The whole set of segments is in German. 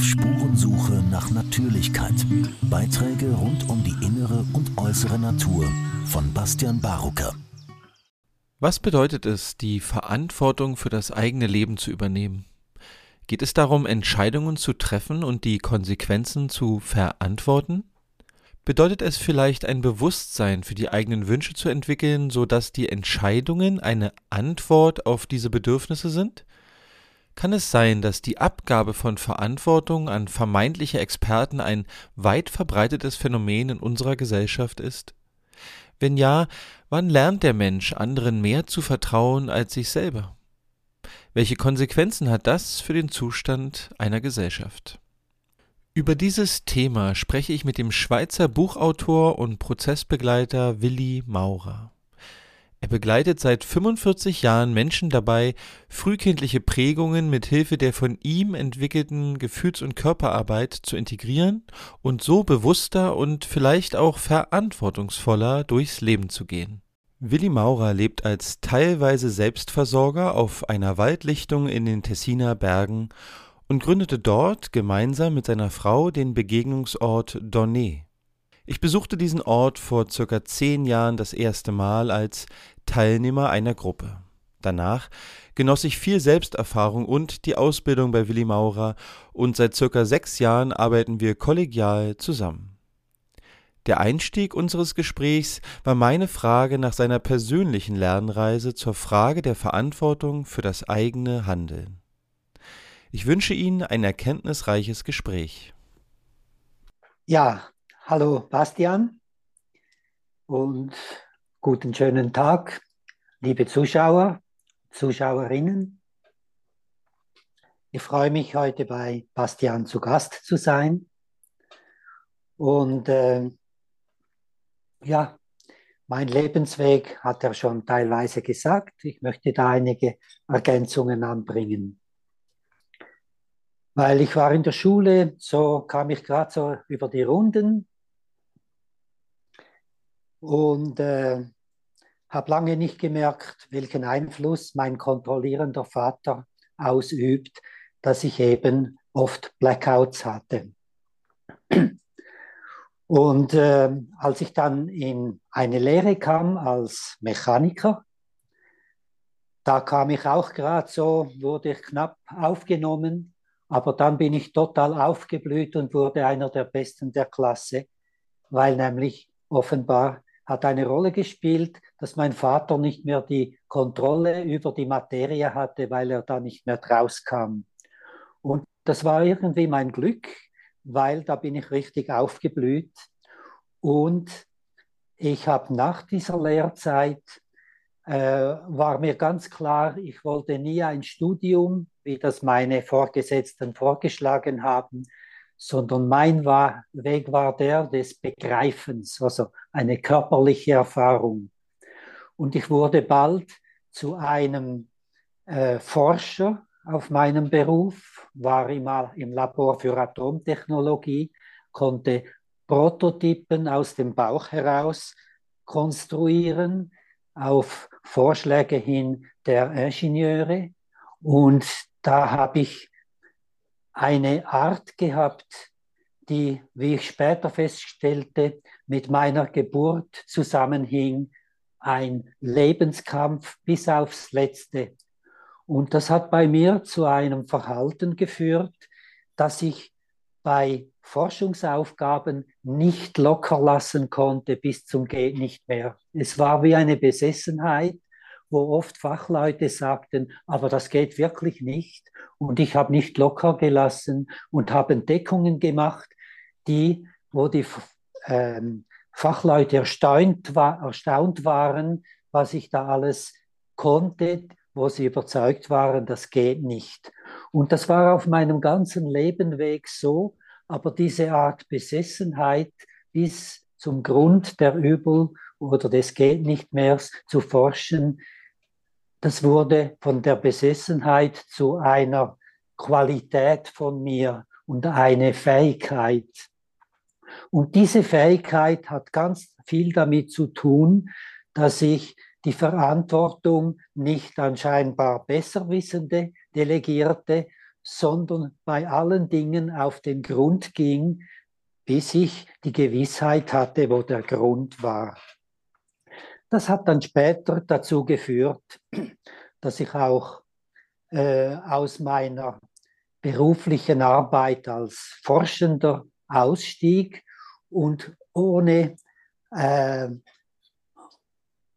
Auf Spurensuche nach Natürlichkeit. Beiträge rund um die innere und äußere Natur von Bastian Barucker. Was bedeutet es, die Verantwortung für das eigene Leben zu übernehmen? Geht es darum, Entscheidungen zu treffen und die Konsequenzen zu verantworten? Bedeutet es vielleicht ein Bewusstsein für die eigenen Wünsche zu entwickeln, so dass die Entscheidungen eine Antwort auf diese Bedürfnisse sind? Kann es sein, dass die Abgabe von Verantwortung an vermeintliche Experten ein weit verbreitetes Phänomen in unserer Gesellschaft ist? Wenn ja, wann lernt der Mensch anderen mehr zu vertrauen als sich selber? Welche Konsequenzen hat das für den Zustand einer Gesellschaft? Über dieses Thema spreche ich mit dem Schweizer Buchautor und Prozessbegleiter Willi Maurer. Er begleitet seit 45 Jahren Menschen dabei, frühkindliche Prägungen mit Hilfe der von ihm entwickelten Gefühls- und Körperarbeit zu integrieren und so bewusster und vielleicht auch verantwortungsvoller durchs Leben zu gehen. Willi Maurer lebt als teilweise Selbstversorger auf einer Waldlichtung in den Tessiner Bergen und gründete dort gemeinsam mit seiner Frau den Begegnungsort Dornay. Ich besuchte diesen Ort vor circa zehn Jahren das erste Mal als Teilnehmer einer Gruppe. Danach genoss ich viel Selbsterfahrung und die Ausbildung bei Willi Maurer und seit circa sechs Jahren arbeiten wir kollegial zusammen. Der Einstieg unseres Gesprächs war meine Frage nach seiner persönlichen Lernreise zur Frage der Verantwortung für das eigene Handeln. Ich wünsche Ihnen ein erkenntnisreiches Gespräch. Ja, hallo Bastian und guten schönen Tag, liebe Zuschauer, Zuschauerinnen. Ich freue mich heute bei Bastian zu Gast zu sein und äh, ja, mein Lebensweg hat er schon teilweise gesagt. Ich möchte da einige Ergänzungen anbringen. Weil ich war in der Schule, so kam ich gerade so über die Runden und äh, habe lange nicht gemerkt, welchen Einfluss mein kontrollierender Vater ausübt, dass ich eben oft Blackouts hatte. Und äh, als ich dann in eine Lehre kam als Mechaniker, da kam ich auch gerade so, wurde ich knapp aufgenommen, aber dann bin ich total aufgeblüht und wurde einer der Besten der Klasse, weil nämlich offenbar hat eine Rolle gespielt, dass mein Vater nicht mehr die Kontrolle über die Materie hatte, weil er da nicht mehr rauskam. Und das war irgendwie mein Glück, weil da bin ich richtig aufgeblüht. Und ich habe nach dieser Lehrzeit, äh, war mir ganz klar, ich wollte nie ein Studium, wie das meine Vorgesetzten vorgeschlagen haben, sondern mein war, Weg war der des Begreifens, also eine körperliche Erfahrung. Und ich wurde bald zu einem äh, Forscher auf meinem Beruf, war immer im Labor für Atomtechnologie, konnte Prototypen aus dem Bauch heraus konstruieren auf Vorschläge hin der Ingenieure. Und da habe ich eine Art gehabt, die, wie ich später feststellte, mit meiner Geburt zusammenhing, ein Lebenskampf bis aufs Letzte. Und das hat bei mir zu einem Verhalten geführt, dass ich bei Forschungsaufgaben nicht locker lassen konnte bis zum Geht nicht mehr. Es war wie eine Besessenheit, wo oft Fachleute sagten, aber das geht wirklich nicht. Und ich habe nicht locker gelassen und habe Entdeckungen gemacht, die, wo die ähm, Fachleute erstaunt, war, erstaunt waren, was ich da alles konnte, wo sie überzeugt waren, das geht nicht. Und das war auf meinem ganzen Lebenweg so, aber diese Art Besessenheit bis zum Grund der Übel oder des geht nicht mehr zu forschen, das wurde von der Besessenheit zu einer Qualität von mir und eine Fähigkeit. Und diese Fähigkeit hat ganz viel damit zu tun, dass ich die Verantwortung nicht an scheinbar Besserwissende delegierte, sondern bei allen Dingen auf den Grund ging, bis ich die Gewissheit hatte, wo der Grund war. Das hat dann später dazu geführt, dass ich auch äh, aus meiner beruflichen Arbeit als Forschender ausstieg und ohne, äh,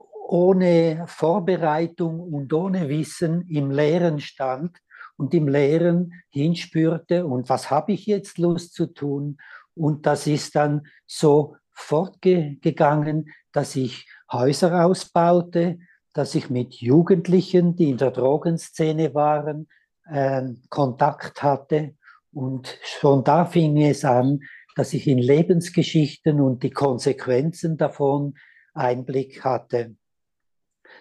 ohne Vorbereitung und ohne Wissen im Lehren stand und im Lehren hinspürte und was habe ich jetzt Lust zu tun? Und das ist dann so fortgegangen, dass ich Häuser ausbaute, dass ich mit Jugendlichen, die in der Drogenszene waren, äh, Kontakt hatte. Und schon da fing es an, dass ich in Lebensgeschichten und die Konsequenzen davon Einblick hatte.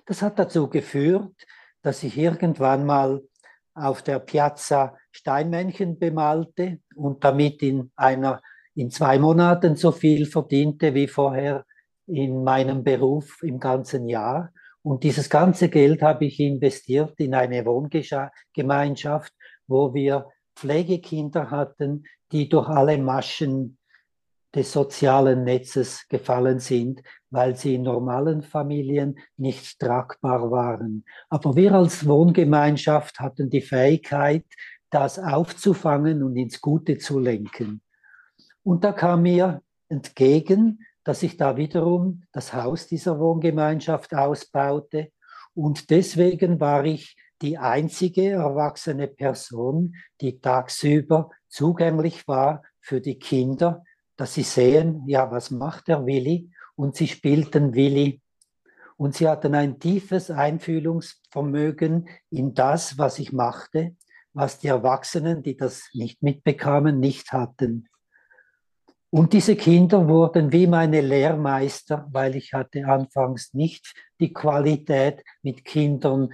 Das hat dazu geführt, dass ich irgendwann mal auf der Piazza Steinmännchen bemalte und damit in einer in zwei Monaten so viel verdiente wie vorher in meinem Beruf im ganzen Jahr. Und dieses ganze Geld habe ich investiert in eine Wohngemeinschaft, wo wir Pflegekinder hatten, die durch alle Maschen des sozialen Netzes gefallen sind, weil sie in normalen Familien nicht tragbar waren. Aber wir als Wohngemeinschaft hatten die Fähigkeit, das aufzufangen und ins Gute zu lenken. Und da kam mir entgegen, dass ich da wiederum das Haus dieser Wohngemeinschaft ausbaute. Und deswegen war ich die einzige erwachsene Person, die tagsüber zugänglich war für die Kinder, dass sie sehen, ja, was macht der Willi? Und sie spielten Willi. Und sie hatten ein tiefes Einfühlungsvermögen in das, was ich machte, was die Erwachsenen, die das nicht mitbekamen, nicht hatten. Und diese Kinder wurden wie meine Lehrmeister, weil ich hatte anfangs nicht die Qualität, mit Kindern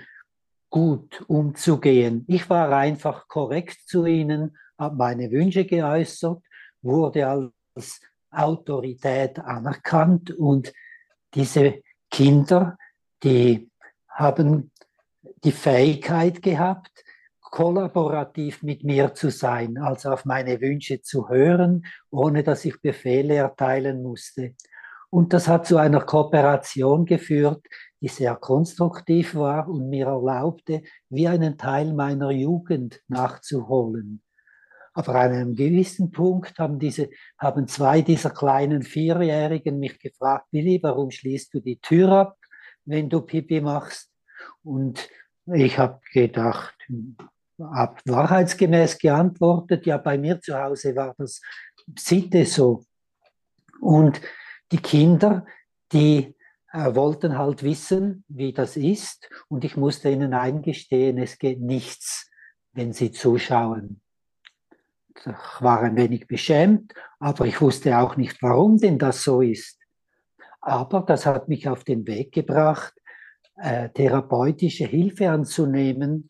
gut umzugehen. Ich war einfach korrekt zu ihnen, habe meine Wünsche geäußert, wurde als Autorität anerkannt und diese Kinder, die haben die Fähigkeit gehabt, kollaborativ mit mir zu sein, also auf meine Wünsche zu hören, ohne dass ich Befehle erteilen musste. Und das hat zu einer Kooperation geführt, die sehr konstruktiv war und mir erlaubte, wie einen Teil meiner Jugend nachzuholen. Aber an einem gewissen Punkt haben, diese, haben zwei dieser kleinen Vierjährigen mich gefragt, Willi, warum schließt du die Tür ab, wenn du Pipi machst? Und ich habe gedacht, habe wahrheitsgemäß geantwortet, ja, bei mir zu Hause war das Sitte so. Und die Kinder, die äh, wollten halt wissen, wie das ist. Und ich musste ihnen eingestehen, es geht nichts, wenn sie zuschauen. Ich war ein wenig beschämt, aber ich wusste auch nicht, warum denn das so ist. Aber das hat mich auf den Weg gebracht, äh, therapeutische Hilfe anzunehmen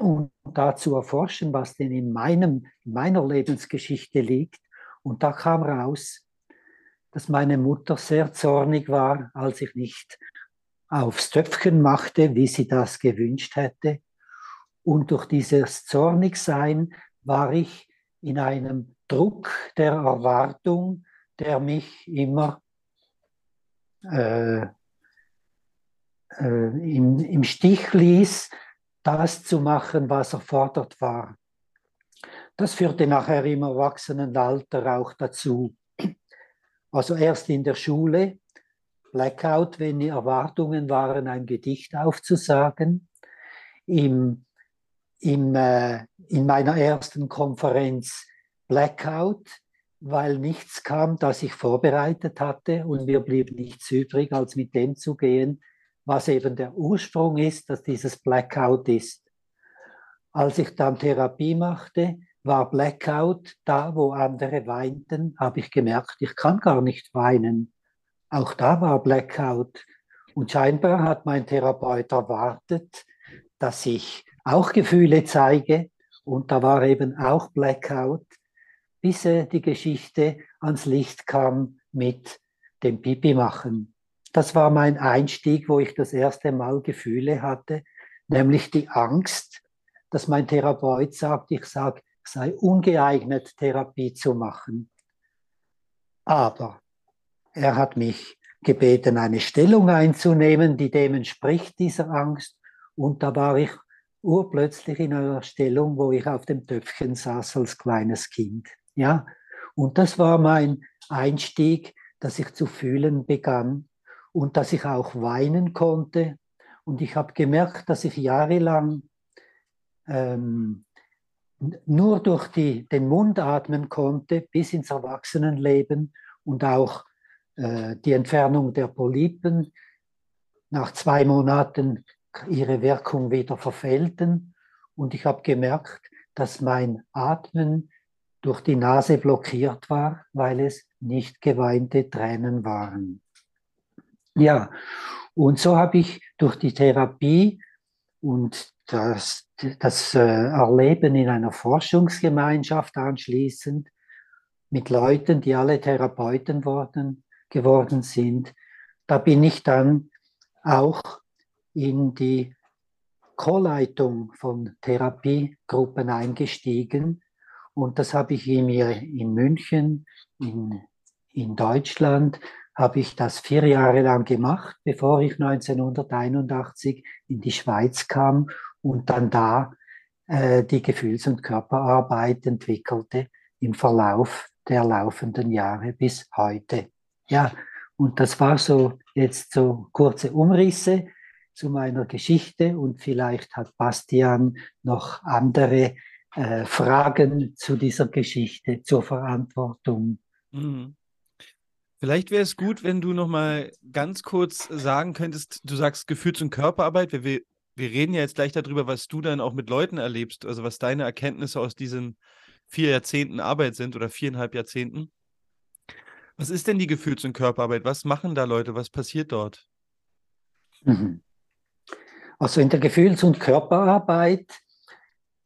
und da zu erforschen, was denn in, meinem, in meiner Lebensgeschichte liegt. Und da kam raus, dass meine Mutter sehr zornig war, als ich nicht aufs Töpfchen machte, wie sie das gewünscht hätte. Und durch dieses Zornigsein war ich in einem Druck der Erwartung, der mich immer äh, äh, im, im Stich ließ, das zu machen, was erfordert war. Das führte nachher im Erwachsenenalter auch dazu. Also erst in der Schule, Blackout, wenn die Erwartungen waren, ein Gedicht aufzusagen. Im, im, äh, in meiner ersten Konferenz Blackout, weil nichts kam, das ich vorbereitet hatte und mir blieb nichts übrig, als mit dem zu gehen, was eben der Ursprung ist, dass dieses Blackout ist. Als ich dann Therapie machte, war Blackout da, wo andere weinten, habe ich gemerkt, ich kann gar nicht weinen. Auch da war Blackout. Und scheinbar hat mein Therapeut erwartet, dass ich auch Gefühle zeige. Und da war eben auch Blackout, bis die Geschichte ans Licht kam mit dem Pipi machen. Das war mein Einstieg, wo ich das erste Mal Gefühle hatte, nämlich die Angst, dass mein Therapeut sagt, ich ich sei ungeeignet, Therapie zu machen. Aber er hat mich gebeten, eine Stellung einzunehmen, die dem entspricht, dieser Angst. Und da war ich urplötzlich in einer Stellung, wo ich auf dem Töpfchen saß als kleines Kind. Ja, und das war mein Einstieg, dass ich zu fühlen begann und dass ich auch weinen konnte. Und ich habe gemerkt, dass ich jahrelang ähm, nur durch die, den Mund atmen konnte bis ins Erwachsenenleben und auch äh, die Entfernung der Polypen nach zwei Monaten ihre Wirkung wieder verfehlten. Und ich habe gemerkt, dass mein Atmen durch die Nase blockiert war, weil es nicht geweinte Tränen waren. Ja, und so habe ich durch die Therapie und das, das äh, Erleben in einer Forschungsgemeinschaft anschließend mit Leuten, die alle Therapeuten worden, geworden sind, da bin ich dann auch in die Co-Leitung von Therapiegruppen eingestiegen. Und das habe ich mir in München, in, in Deutschland, habe ich das vier Jahre lang gemacht, bevor ich 1981 in die Schweiz kam und dann da äh, die Gefühls- und Körperarbeit entwickelte im Verlauf der laufenden Jahre bis heute. Ja, und das war so jetzt so kurze Umrisse zu meiner Geschichte und vielleicht hat Bastian noch andere äh, Fragen zu dieser Geschichte, zur Verantwortung. Mhm. Vielleicht wäre es gut, wenn du noch mal ganz kurz sagen könntest, du sagst Gefühls- und Körperarbeit. Wir, wir, wir reden ja jetzt gleich darüber, was du dann auch mit Leuten erlebst, also was deine Erkenntnisse aus diesen vier Jahrzehnten Arbeit sind oder viereinhalb Jahrzehnten. Was ist denn die Gefühls- und Körperarbeit? Was machen da Leute? Was passiert dort? Mhm. Also in der Gefühls- und Körperarbeit,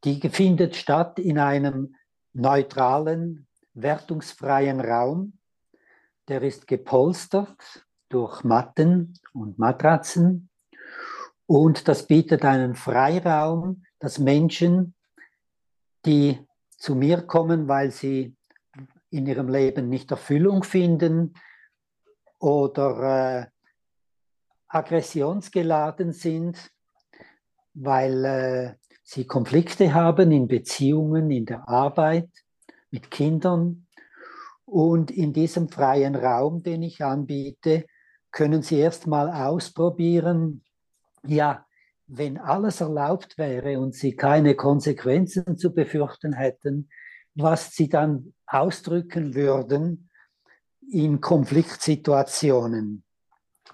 die findet statt in einem neutralen, wertungsfreien Raum. Der ist gepolstert durch Matten und Matratzen und das bietet einen Freiraum, dass Menschen, die zu mir kommen, weil sie in ihrem Leben nicht Erfüllung finden oder äh, aggressionsgeladen sind, weil äh, sie Konflikte haben in Beziehungen, in der Arbeit, mit Kindern. Und in diesem freien Raum, den ich anbiete, können Sie erstmal ausprobieren, ja, wenn alles erlaubt wäre und Sie keine Konsequenzen zu befürchten hätten, was Sie dann ausdrücken würden in Konfliktsituationen.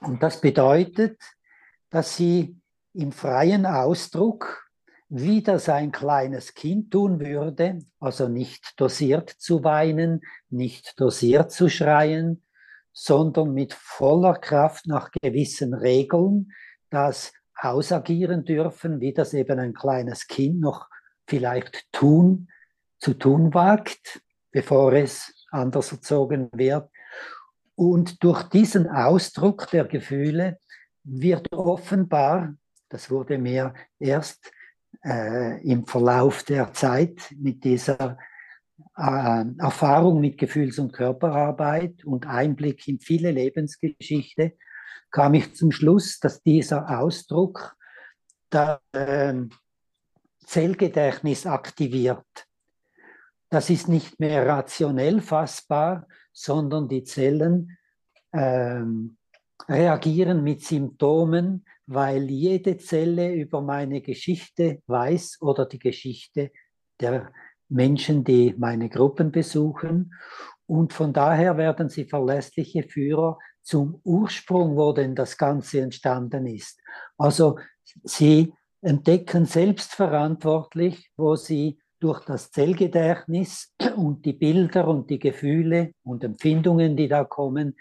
Und das bedeutet, dass Sie im freien Ausdruck, wie das ein kleines Kind tun würde, also nicht dosiert zu weinen, nicht dosiert zu schreien, sondern mit voller Kraft nach gewissen Regeln das ausagieren dürfen, wie das eben ein kleines Kind noch vielleicht tun, zu tun wagt, bevor es anders erzogen wird. Und durch diesen Ausdruck der Gefühle wird offenbar das wurde mir erst äh, im Verlauf der Zeit mit dieser äh, Erfahrung mit Gefühls- und Körperarbeit und Einblick in viele Lebensgeschichte, kam ich zum Schluss, dass dieser Ausdruck das äh, Zellgedächtnis aktiviert. Das ist nicht mehr rationell fassbar, sondern die Zellen ähm, reagieren mit Symptomen, weil jede Zelle über meine Geschichte weiß oder die Geschichte der Menschen, die meine Gruppen besuchen. Und von daher werden sie verlässliche Führer zum Ursprung, wo denn das Ganze entstanden ist. Also sie entdecken selbstverantwortlich, wo sie durch das Zellgedächtnis und die Bilder und die Gefühle und Empfindungen, die da kommen,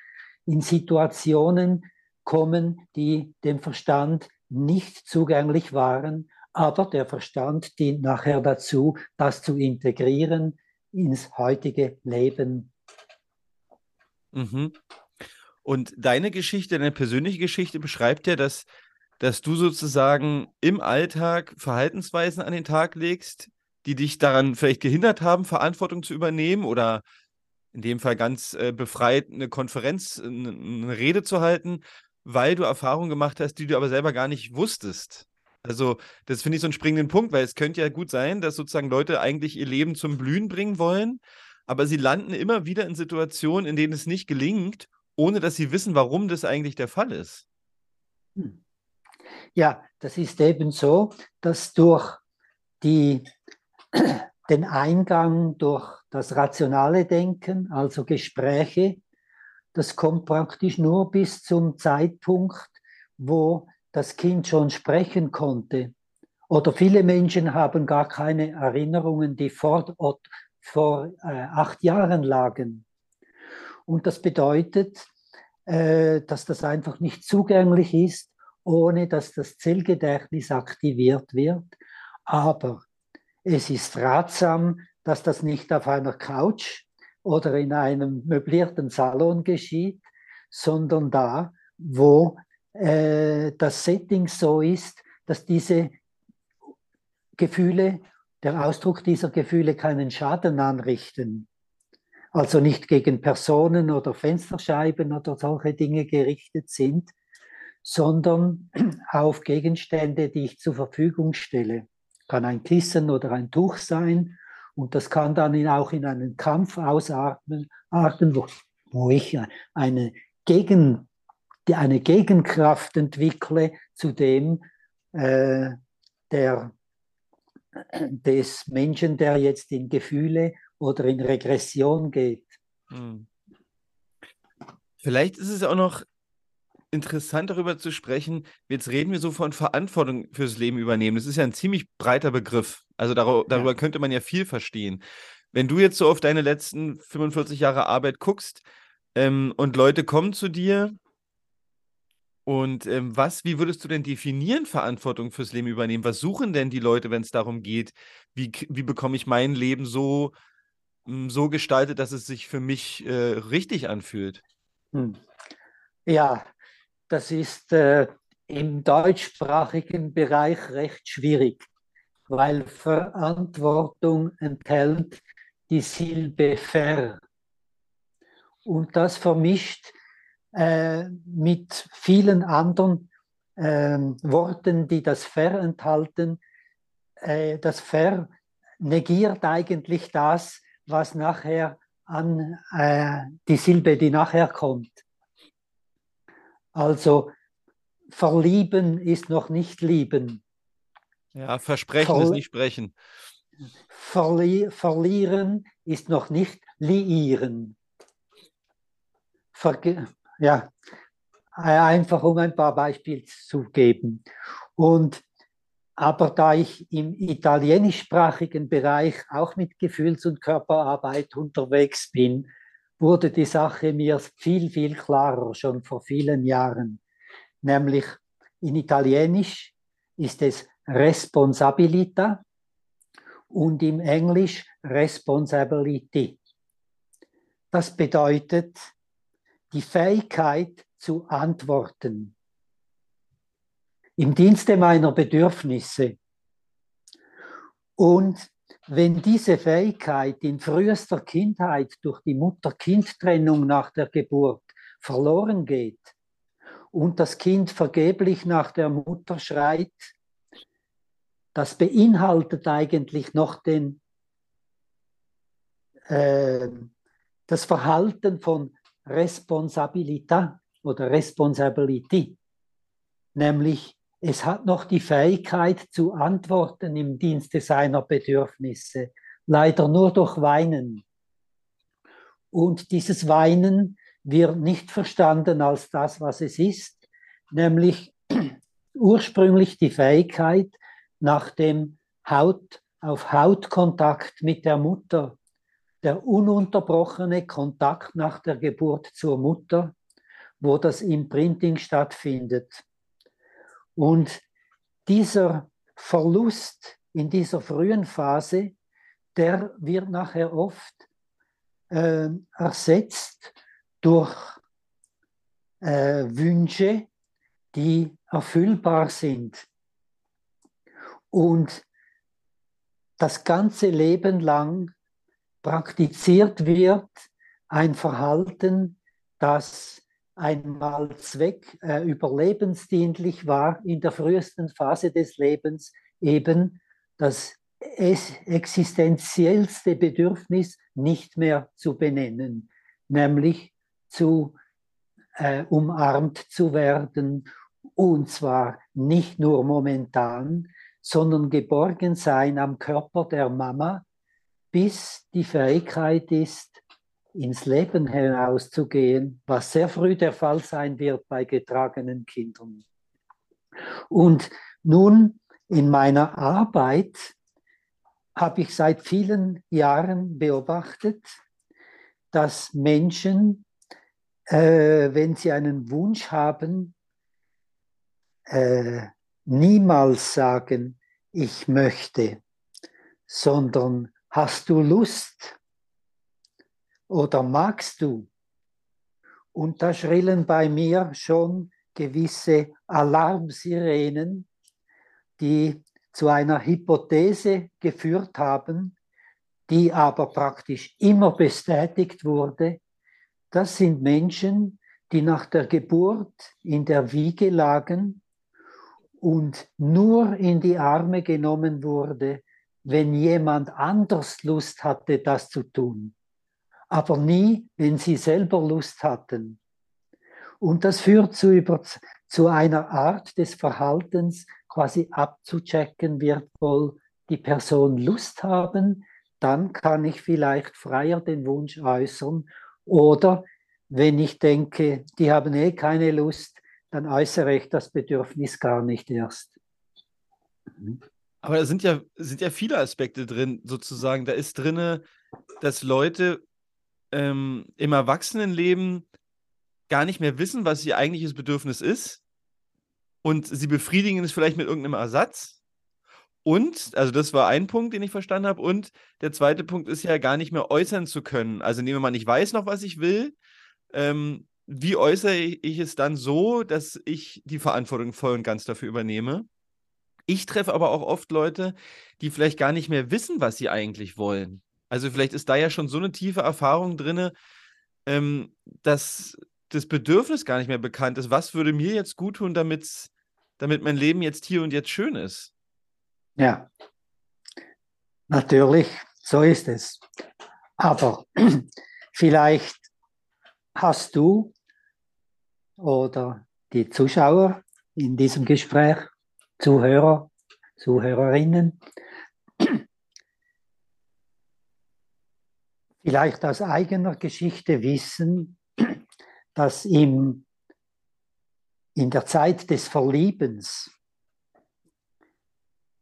in Situationen kommen, die dem Verstand nicht zugänglich waren, aber der Verstand dient nachher dazu, das zu integrieren ins heutige Leben. Mhm. Und deine Geschichte, deine persönliche Geschichte beschreibt ja, dass dass du sozusagen im Alltag Verhaltensweisen an den Tag legst, die dich daran vielleicht gehindert haben, Verantwortung zu übernehmen oder in dem Fall ganz äh, befreit eine Konferenz, eine, eine Rede zu halten, weil du Erfahrungen gemacht hast, die du aber selber gar nicht wusstest. Also, das finde ich so einen springenden Punkt, weil es könnte ja gut sein, dass sozusagen Leute eigentlich ihr Leben zum Blühen bringen wollen, aber sie landen immer wieder in Situationen, in denen es nicht gelingt, ohne dass sie wissen, warum das eigentlich der Fall ist. Hm. Ja, das ist eben so, dass durch die, den Eingang durch das rationale Denken, also Gespräche, das kommt praktisch nur bis zum Zeitpunkt, wo das Kind schon sprechen konnte. Oder viele Menschen haben gar keine Erinnerungen, die vor, vor äh, acht Jahren lagen. Und das bedeutet, äh, dass das einfach nicht zugänglich ist, ohne dass das Zellgedächtnis aktiviert wird. Aber es ist ratsam, dass das nicht auf einer Couch oder in einem möblierten Salon geschieht, sondern da, wo äh, das Setting so ist, dass diese Gefühle, der Ausdruck dieser Gefühle keinen Schaden anrichten. Also nicht gegen Personen oder Fensterscheiben oder solche Dinge gerichtet sind, sondern auf Gegenstände, die ich zur Verfügung stelle. Kann ein Kissen oder ein Tuch sein und das kann dann auch in einen Kampf ausarten, wo, wo ich eine Gegen, eine Gegenkraft entwickle zu dem äh, der, des Menschen, der jetzt in Gefühle oder in Regression geht. Hm. Vielleicht ist es auch noch interessant darüber zu sprechen. Jetzt reden wir so von Verantwortung fürs Leben übernehmen. Das ist ja ein ziemlich breiter Begriff. Also dar darüber ja. könnte man ja viel verstehen. Wenn du jetzt so auf deine letzten 45 Jahre Arbeit guckst ähm, und Leute kommen zu dir und ähm, was, wie würdest du denn definieren, Verantwortung fürs Leben übernehmen? Was suchen denn die Leute, wenn es darum geht, wie, wie bekomme ich mein Leben so, hm, so gestaltet, dass es sich für mich äh, richtig anfühlt? Hm. Ja, das ist äh, im deutschsprachigen Bereich recht schwierig, weil Verantwortung enthält die Silbe ver. Und das vermischt äh, mit vielen anderen äh, Worten, die das Ver enthalten. Äh, das Ver negiert eigentlich das, was nachher an äh, die Silbe, die nachher kommt. Also verlieben ist noch nicht lieben. Ja, versprechen Ver ist nicht sprechen. Verli verlieren ist noch nicht liieren. Verge ja, einfach um ein paar Beispiele zu geben. Und aber da ich im italienischsprachigen Bereich auch mit Gefühls- und Körperarbeit unterwegs bin, wurde die Sache mir viel, viel klarer schon vor vielen Jahren. Nämlich in Italienisch ist es Responsabilità und im Englisch Responsibility. Das bedeutet die Fähigkeit zu antworten im Dienste meiner Bedürfnisse. Und wenn diese Fähigkeit in frühester Kindheit durch die Mutter-Kind-Trennung nach der Geburt verloren geht und das Kind vergeblich nach der Mutter schreit, das beinhaltet eigentlich noch den, äh, das Verhalten von Responsabilità oder Responsibility, nämlich es hat noch die Fähigkeit zu antworten im Dienste seiner Bedürfnisse, leider nur durch Weinen. Und dieses Weinen wird nicht verstanden als das, was es ist, nämlich ursprünglich die Fähigkeit nach dem Haut auf Hautkontakt mit der Mutter, der ununterbrochene Kontakt nach der Geburt zur Mutter, wo das Imprinting stattfindet. Und dieser Verlust in dieser frühen Phase, der wird nachher oft äh, ersetzt durch äh, Wünsche, die erfüllbar sind. Und das ganze Leben lang praktiziert wird ein Verhalten, das einmal Zweck äh, überlebensdienlich war in der frühesten Phase des Lebens, eben das existenziellste Bedürfnis nicht mehr zu benennen, nämlich zu äh, umarmt zu werden, und zwar nicht nur momentan, sondern geborgen sein am Körper der Mama, bis die Fähigkeit ist, ins Leben hinauszugehen, was sehr früh der Fall sein wird bei getragenen Kindern. Und nun in meiner Arbeit habe ich seit vielen Jahren beobachtet, dass Menschen, äh, wenn sie einen Wunsch haben, äh, niemals sagen, ich möchte, sondern hast du Lust oder magst du? Und da schrillen bei mir schon gewisse Alarmsirenen, die zu einer Hypothese geführt haben, die aber praktisch immer bestätigt wurde. Das sind Menschen, die nach der Geburt in der Wiege lagen und nur in die Arme genommen wurde, wenn jemand anders Lust hatte, das zu tun aber nie, wenn sie selber Lust hatten. Und das führt zu, über, zu einer Art des Verhaltens, quasi abzuchecken, wird wohl die Person Lust haben, dann kann ich vielleicht freier den Wunsch äußern. Oder wenn ich denke, die haben eh keine Lust, dann äußere ich das Bedürfnis gar nicht erst. Aber da sind ja, sind ja viele Aspekte drin, sozusagen. Da ist drin, dass Leute ähm, im Erwachsenenleben gar nicht mehr wissen, was ihr eigentliches Bedürfnis ist. Und sie befriedigen es vielleicht mit irgendeinem Ersatz. Und, also das war ein Punkt, den ich verstanden habe. Und der zweite Punkt ist ja gar nicht mehr äußern zu können. Also nehmen wir mal, ich weiß noch, was ich will. Ähm, wie äußere ich es dann so, dass ich die Verantwortung voll und ganz dafür übernehme? Ich treffe aber auch oft Leute, die vielleicht gar nicht mehr wissen, was sie eigentlich wollen. Also vielleicht ist da ja schon so eine tiefe Erfahrung drin, ähm, dass das Bedürfnis gar nicht mehr bekannt ist. Was würde mir jetzt gut tun, damit, damit mein Leben jetzt hier und jetzt schön ist? Ja, natürlich, so ist es. Aber vielleicht hast du oder die Zuschauer in diesem Gespräch, Zuhörer, Zuhörerinnen, vielleicht aus eigener Geschichte wissen, dass im, in der Zeit des Verliebens,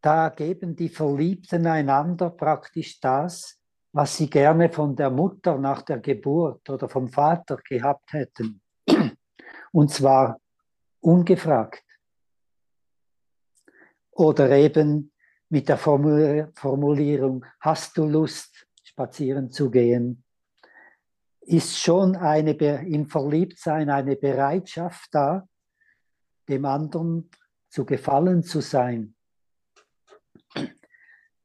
da geben die Verliebten einander praktisch das, was sie gerne von der Mutter nach der Geburt oder vom Vater gehabt hätten. Und zwar ungefragt. Oder eben mit der Formulierung, hast du Lust, spazieren zu gehen, ist schon eine, im Verliebtsein eine Bereitschaft da, dem anderen zu gefallen zu sein.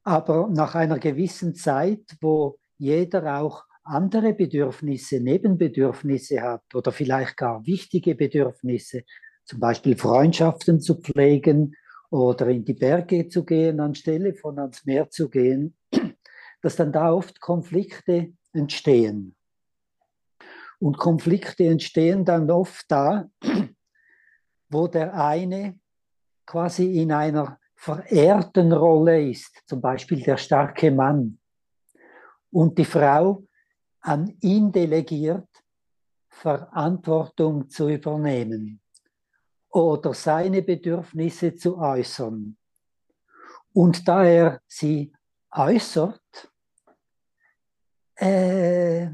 Aber nach einer gewissen Zeit, wo jeder auch andere Bedürfnisse, Nebenbedürfnisse hat oder vielleicht gar wichtige Bedürfnisse, zum Beispiel Freundschaften zu pflegen oder in die Berge zu gehen, anstelle von ans Meer zu gehen, dass dann da oft Konflikte entstehen. Und Konflikte entstehen dann oft da, wo der eine quasi in einer verehrten Rolle ist, zum Beispiel der starke Mann, und die Frau an ihn delegiert, Verantwortung zu übernehmen oder seine Bedürfnisse zu äußern. Und da er sie äußert, äh,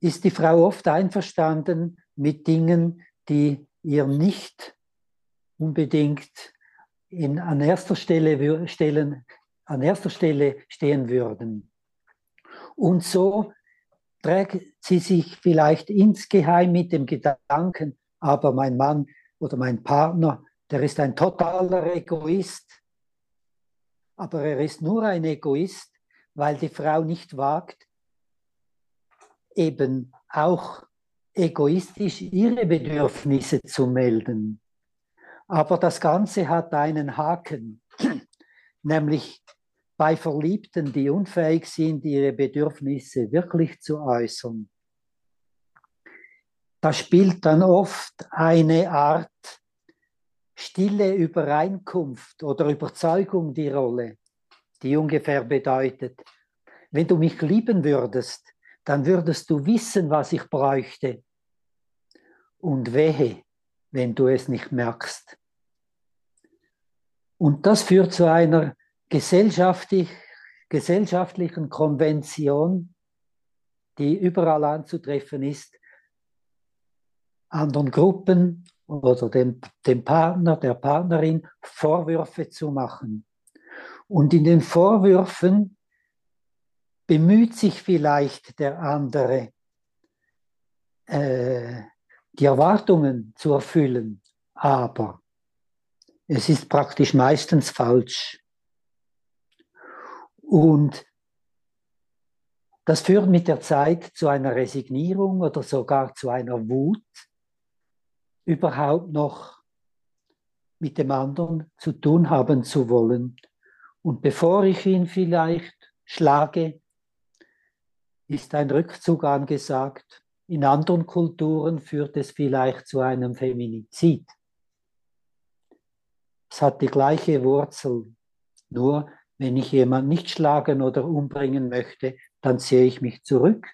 ist die Frau oft einverstanden mit Dingen, die ihr nicht unbedingt in, an, erster Stelle stellen, an erster Stelle stehen würden. Und so trägt sie sich vielleicht insgeheim mit dem Gedanken, aber mein Mann oder mein Partner, der ist ein totaler Egoist. Aber er ist nur ein Egoist, weil die Frau nicht wagt, eben auch egoistisch ihre Bedürfnisse zu melden. Aber das Ganze hat einen Haken, nämlich bei Verliebten, die unfähig sind, ihre Bedürfnisse wirklich zu äußern. Da spielt dann oft eine Art stille Übereinkunft oder Überzeugung die Rolle, die ungefähr bedeutet, wenn du mich lieben würdest, dann würdest du wissen, was ich bräuchte. Und wehe, wenn du es nicht merkst. Und das führt zu einer gesellschaftlich, gesellschaftlichen Konvention, die überall anzutreffen ist, anderen Gruppen oder dem, dem Partner, der Partnerin Vorwürfe zu machen. Und in den Vorwürfen bemüht sich vielleicht der andere, äh, die Erwartungen zu erfüllen, aber es ist praktisch meistens falsch. Und das führt mit der Zeit zu einer Resignierung oder sogar zu einer Wut, überhaupt noch mit dem anderen zu tun haben zu wollen. Und bevor ich ihn vielleicht schlage, ist ein Rückzug angesagt. In anderen Kulturen führt es vielleicht zu einem Feminizid. Es hat die gleiche Wurzel. Nur wenn ich jemanden nicht schlagen oder umbringen möchte, dann ziehe ich mich zurück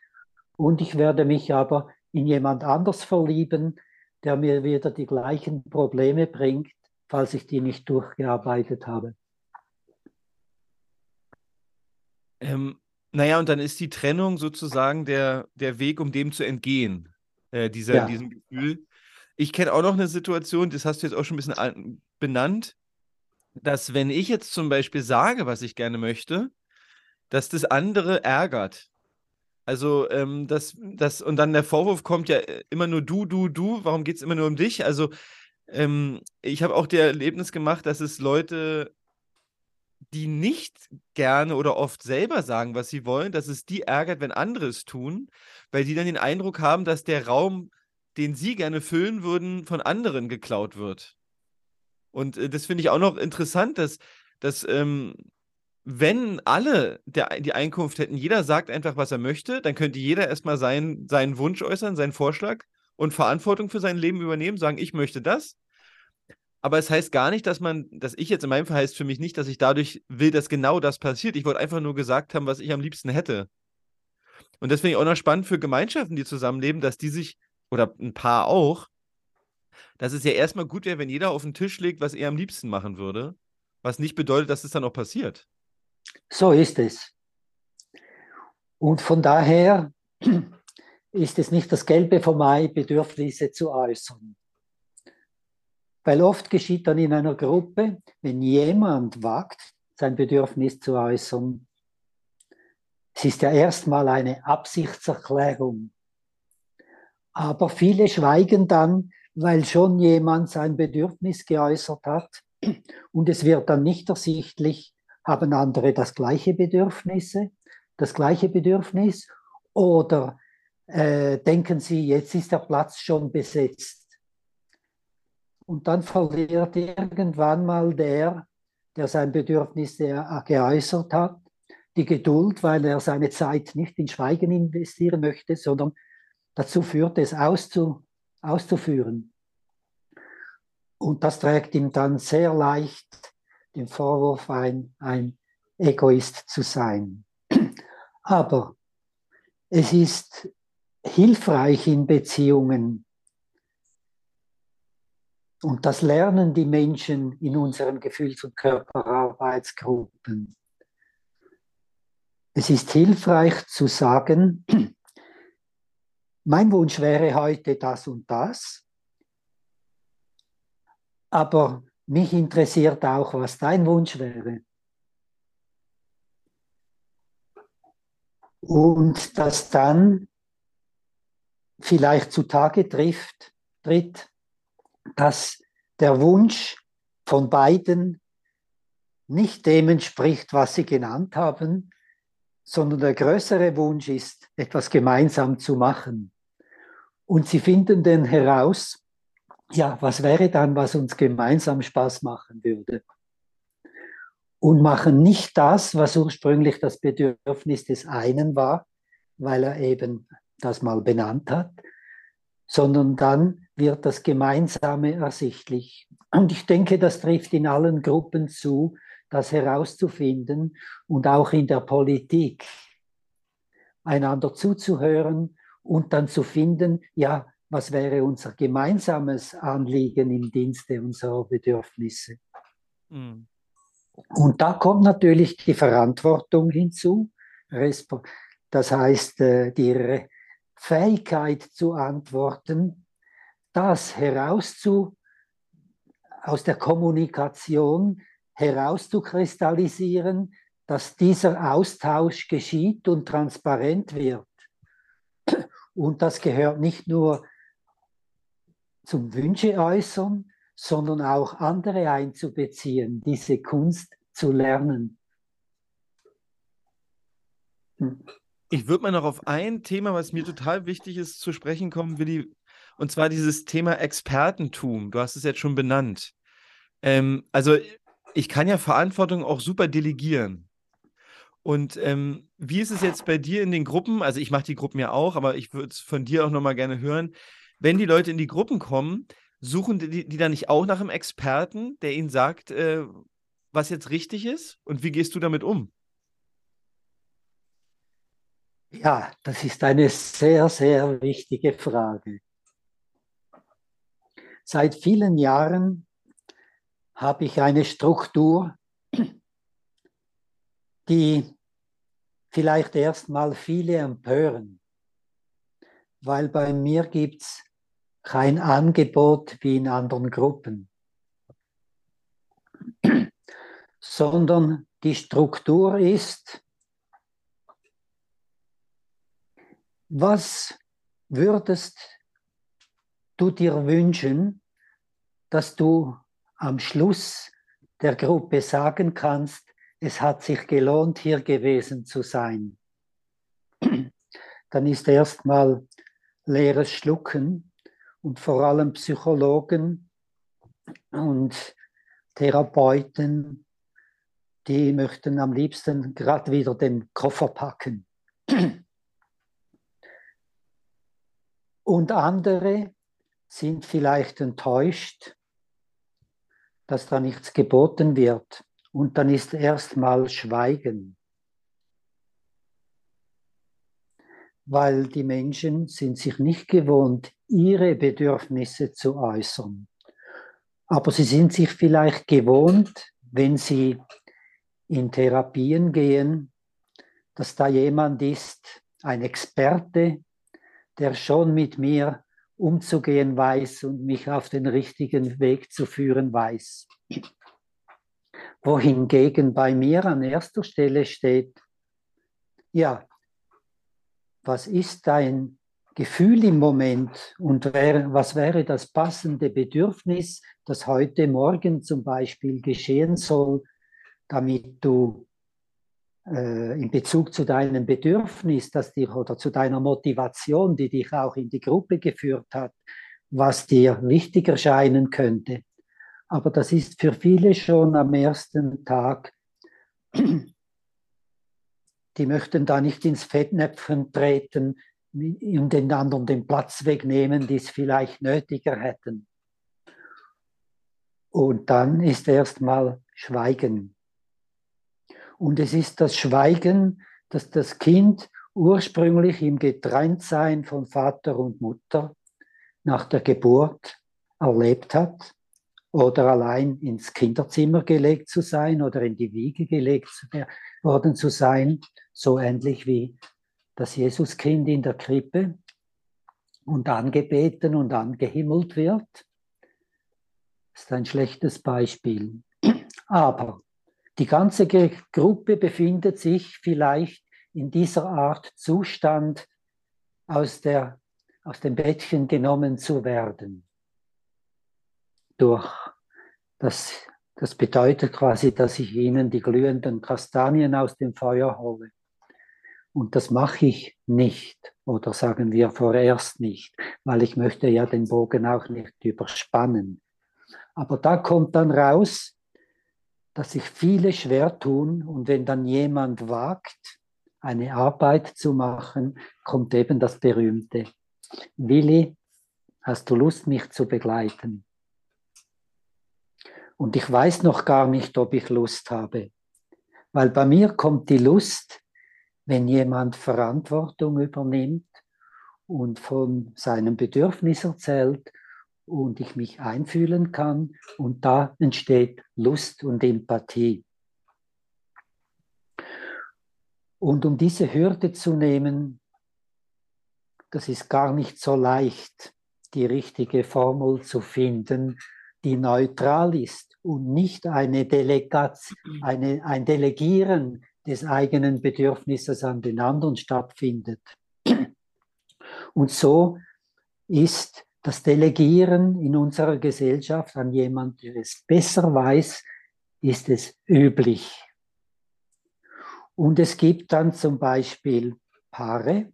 und ich werde mich aber in jemand anders verlieben, der mir wieder die gleichen Probleme bringt, falls ich die nicht durchgearbeitet habe. Ähm, naja, und dann ist die Trennung sozusagen der, der Weg, um dem zu entgehen, äh, dieser, ja. diesem Gefühl. Ich kenne auch noch eine Situation, das hast du jetzt auch schon ein bisschen benannt, dass wenn ich jetzt zum Beispiel sage, was ich gerne möchte, dass das andere ärgert. Also, ähm, das, das, und dann der Vorwurf kommt ja äh, immer nur du, du, du, warum geht es immer nur um dich? Also, ähm, ich habe auch das Erlebnis gemacht, dass es Leute, die nicht gerne oder oft selber sagen, was sie wollen, dass es die ärgert, wenn andere es tun, weil die dann den Eindruck haben, dass der Raum, den sie gerne füllen würden, von anderen geklaut wird. Und äh, das finde ich auch noch interessant, dass, dass ähm, wenn alle der, die Einkunft hätten, jeder sagt einfach, was er möchte, dann könnte jeder erstmal sein, seinen Wunsch äußern, seinen Vorschlag und Verantwortung für sein Leben übernehmen, sagen, ich möchte das. Aber es heißt gar nicht, dass man, dass ich jetzt in meinem Fall heißt für mich nicht, dass ich dadurch will, dass genau das passiert. Ich wollte einfach nur gesagt haben, was ich am liebsten hätte. Und das finde ich auch noch spannend für Gemeinschaften, die zusammenleben, dass die sich, oder ein paar auch, dass es ja erstmal gut wäre, wenn jeder auf den Tisch legt, was er am liebsten machen würde. Was nicht bedeutet, dass es dann auch passiert. So ist es. Und von daher ist es nicht das Gelbe vom Ei, Bedürfnisse zu äußern. Weil oft geschieht dann in einer Gruppe, wenn jemand wagt, sein Bedürfnis zu äußern, es ist ja erstmal eine Absichtserklärung. Aber viele schweigen dann, weil schon jemand sein Bedürfnis geäußert hat und es wird dann nicht ersichtlich, haben andere das gleiche Bedürfnisse, das gleiche Bedürfnis oder äh, denken sie, jetzt ist der Platz schon besetzt. Und dann verliert irgendwann mal der, der sein Bedürfnis geäußert hat, die Geduld, weil er seine Zeit nicht in Schweigen investieren möchte, sondern dazu führt, es auszu, auszuführen. Und das trägt ihm dann sehr leicht den Vorwurf ein, ein Egoist zu sein. Aber es ist hilfreich in Beziehungen. Und das lernen die Menschen in unseren Gefühls- und Körperarbeitsgruppen. Es ist hilfreich zu sagen, mein Wunsch wäre heute das und das, aber mich interessiert auch, was dein Wunsch wäre. Und das dann vielleicht zutage trifft, tritt, dass der Wunsch von beiden nicht dem entspricht, was sie genannt haben, sondern der größere Wunsch ist, etwas gemeinsam zu machen. Und sie finden dann heraus, ja, was wäre dann, was uns gemeinsam Spaß machen würde? Und machen nicht das, was ursprünglich das Bedürfnis des einen war, weil er eben das mal benannt hat, sondern dann wird das Gemeinsame ersichtlich. Und ich denke, das trifft in allen Gruppen zu, das herauszufinden und auch in der Politik einander zuzuhören und dann zu finden, ja, was wäre unser gemeinsames Anliegen im Dienste unserer Bedürfnisse. Mhm. Und da kommt natürlich die Verantwortung hinzu, das heißt äh, die Fähigkeit zu antworten, das herauszu aus der Kommunikation herauszukristallisieren, dass dieser Austausch geschieht und transparent wird. Und das gehört nicht nur zum Wünsche äußern, sondern auch andere einzubeziehen, diese Kunst zu lernen. Hm. Ich würde mal noch auf ein Thema, was mir total wichtig ist, zu sprechen kommen, Willi, und zwar dieses Thema Expertentum. Du hast es jetzt schon benannt. Ähm, also ich kann ja Verantwortung auch super delegieren. Und ähm, wie ist es jetzt bei dir in den Gruppen? Also ich mache die Gruppen ja auch, aber ich würde es von dir auch nochmal gerne hören. Wenn die Leute in die Gruppen kommen, suchen die, die dann nicht auch nach einem Experten, der ihnen sagt, äh, was jetzt richtig ist? Und wie gehst du damit um? Ja, das ist eine sehr, sehr wichtige Frage. Seit vielen Jahren habe ich eine Struktur, die vielleicht erstmal viele empören, weil bei mir gibt es kein Angebot wie in anderen Gruppen, sondern die Struktur ist, was würdest du dir wünschen, dass du am Schluss der Gruppe sagen kannst, es hat sich gelohnt, hier gewesen zu sein. Dann ist erstmal leeres Schlucken und vor allem Psychologen und Therapeuten, die möchten am liebsten gerade wieder den Koffer packen. Und andere sind vielleicht enttäuscht, dass da nichts geboten wird. Und dann ist erstmal Schweigen. Weil die Menschen sind sich nicht gewohnt, ihre Bedürfnisse zu äußern. Aber sie sind sich vielleicht gewohnt, wenn sie in Therapien gehen, dass da jemand ist, ein Experte, der schon mit mir umzugehen weiß und mich auf den richtigen Weg zu führen weiß. Wohingegen bei mir an erster Stelle steht, ja, was ist dein Gefühl im Moment und wär, was wäre das passende Bedürfnis, das heute Morgen zum Beispiel geschehen soll, damit du äh, in Bezug zu deinem Bedürfnis, das dir oder zu deiner Motivation, die dich auch in die Gruppe geführt hat, was dir wichtig erscheinen könnte. Aber das ist für viele schon am ersten Tag, die möchten da nicht ins Fettnäpfchen treten und den anderen den Platz wegnehmen, die es vielleicht nötiger hätten. Und dann ist erstmal Schweigen. Und es ist das Schweigen, das das Kind ursprünglich im Getrenntsein von Vater und Mutter nach der Geburt erlebt hat oder allein ins Kinderzimmer gelegt zu sein oder in die Wiege gelegt worden zu sein, so ähnlich wie das Jesuskind in der Krippe und angebeten und angehimmelt wird. Das ist ein schlechtes Beispiel. Aber die ganze Gruppe befindet sich vielleicht in dieser Art Zustand, aus, der, aus dem Bettchen genommen zu werden. Durch das, das bedeutet quasi, dass ich ihnen die glühenden Kastanien aus dem Feuer hole. Und das mache ich nicht, oder sagen wir vorerst nicht, weil ich möchte ja den Bogen auch nicht überspannen. Aber da kommt dann raus, dass sich viele schwer tun und wenn dann jemand wagt, eine Arbeit zu machen, kommt eben das berühmte, Willi, hast du Lust, mich zu begleiten? Und ich weiß noch gar nicht, ob ich Lust habe, weil bei mir kommt die Lust, wenn jemand Verantwortung übernimmt und von seinem Bedürfnis erzählt und ich mich einfühlen kann und da entsteht Lust und Empathie. Und um diese Hürde zu nehmen, das ist gar nicht so leicht, die richtige Formel zu finden, die neutral ist und nicht eine Delegation, eine, ein Delegieren des eigenen Bedürfnisses an den anderen stattfindet. Und so ist das Delegieren in unserer Gesellschaft an jemanden, der es besser weiß, ist es üblich. Und es gibt dann zum Beispiel Paare,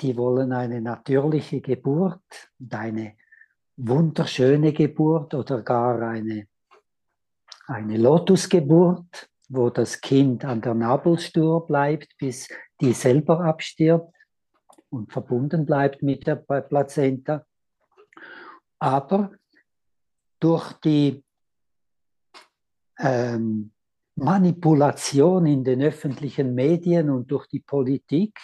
die wollen eine natürliche Geburt und eine wunderschöne Geburt oder gar eine, eine Lotusgeburt wo das Kind an der Nabelschnur bleibt, bis die selber abstirbt und verbunden bleibt mit der Plazenta. Aber durch die ähm, Manipulation in den öffentlichen Medien und durch die Politik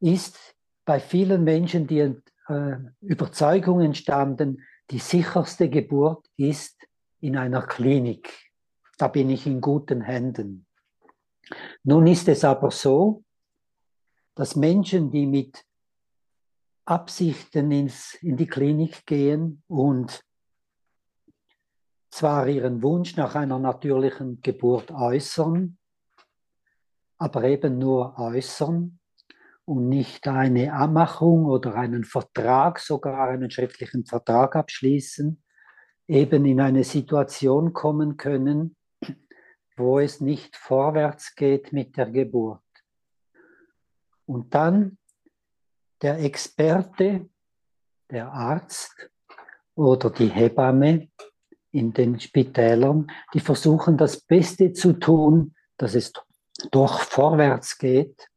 ist bei vielen Menschen die äh, Überzeugung entstanden, die sicherste Geburt ist in einer Klinik da bin ich in guten Händen. Nun ist es aber so, dass Menschen, die mit Absichten ins, in die Klinik gehen und zwar ihren Wunsch nach einer natürlichen Geburt äußern, aber eben nur äußern und nicht eine Anmachung oder einen Vertrag, sogar einen schriftlichen Vertrag abschließen, eben in eine Situation kommen können, wo es nicht vorwärts geht mit der Geburt. Und dann der Experte, der Arzt oder die Hebamme in den Spitälern, die versuchen das Beste zu tun, dass es doch vorwärts geht.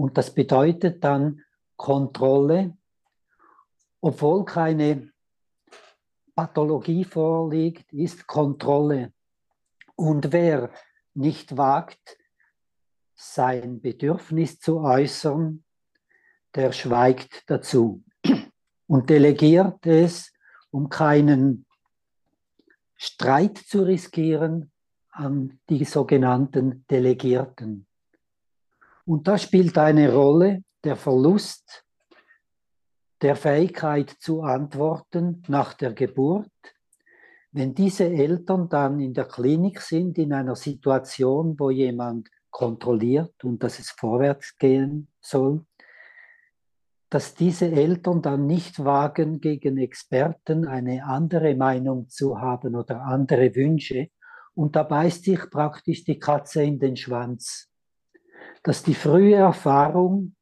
Und das bedeutet dann Kontrolle, obwohl keine Pathologie vorliegt, ist Kontrolle. Und wer nicht wagt, sein Bedürfnis zu äußern, der schweigt dazu. Und delegiert es, um keinen Streit zu riskieren an die sogenannten Delegierten. Und da spielt eine Rolle der Verlust der Fähigkeit zu antworten nach der Geburt wenn diese Eltern dann in der Klinik sind, in einer Situation, wo jemand kontrolliert und dass es vorwärts gehen soll, dass diese Eltern dann nicht wagen, gegen Experten eine andere Meinung zu haben oder andere Wünsche. Und da beißt sich praktisch die Katze in den Schwanz. Dass die frühe Erfahrung,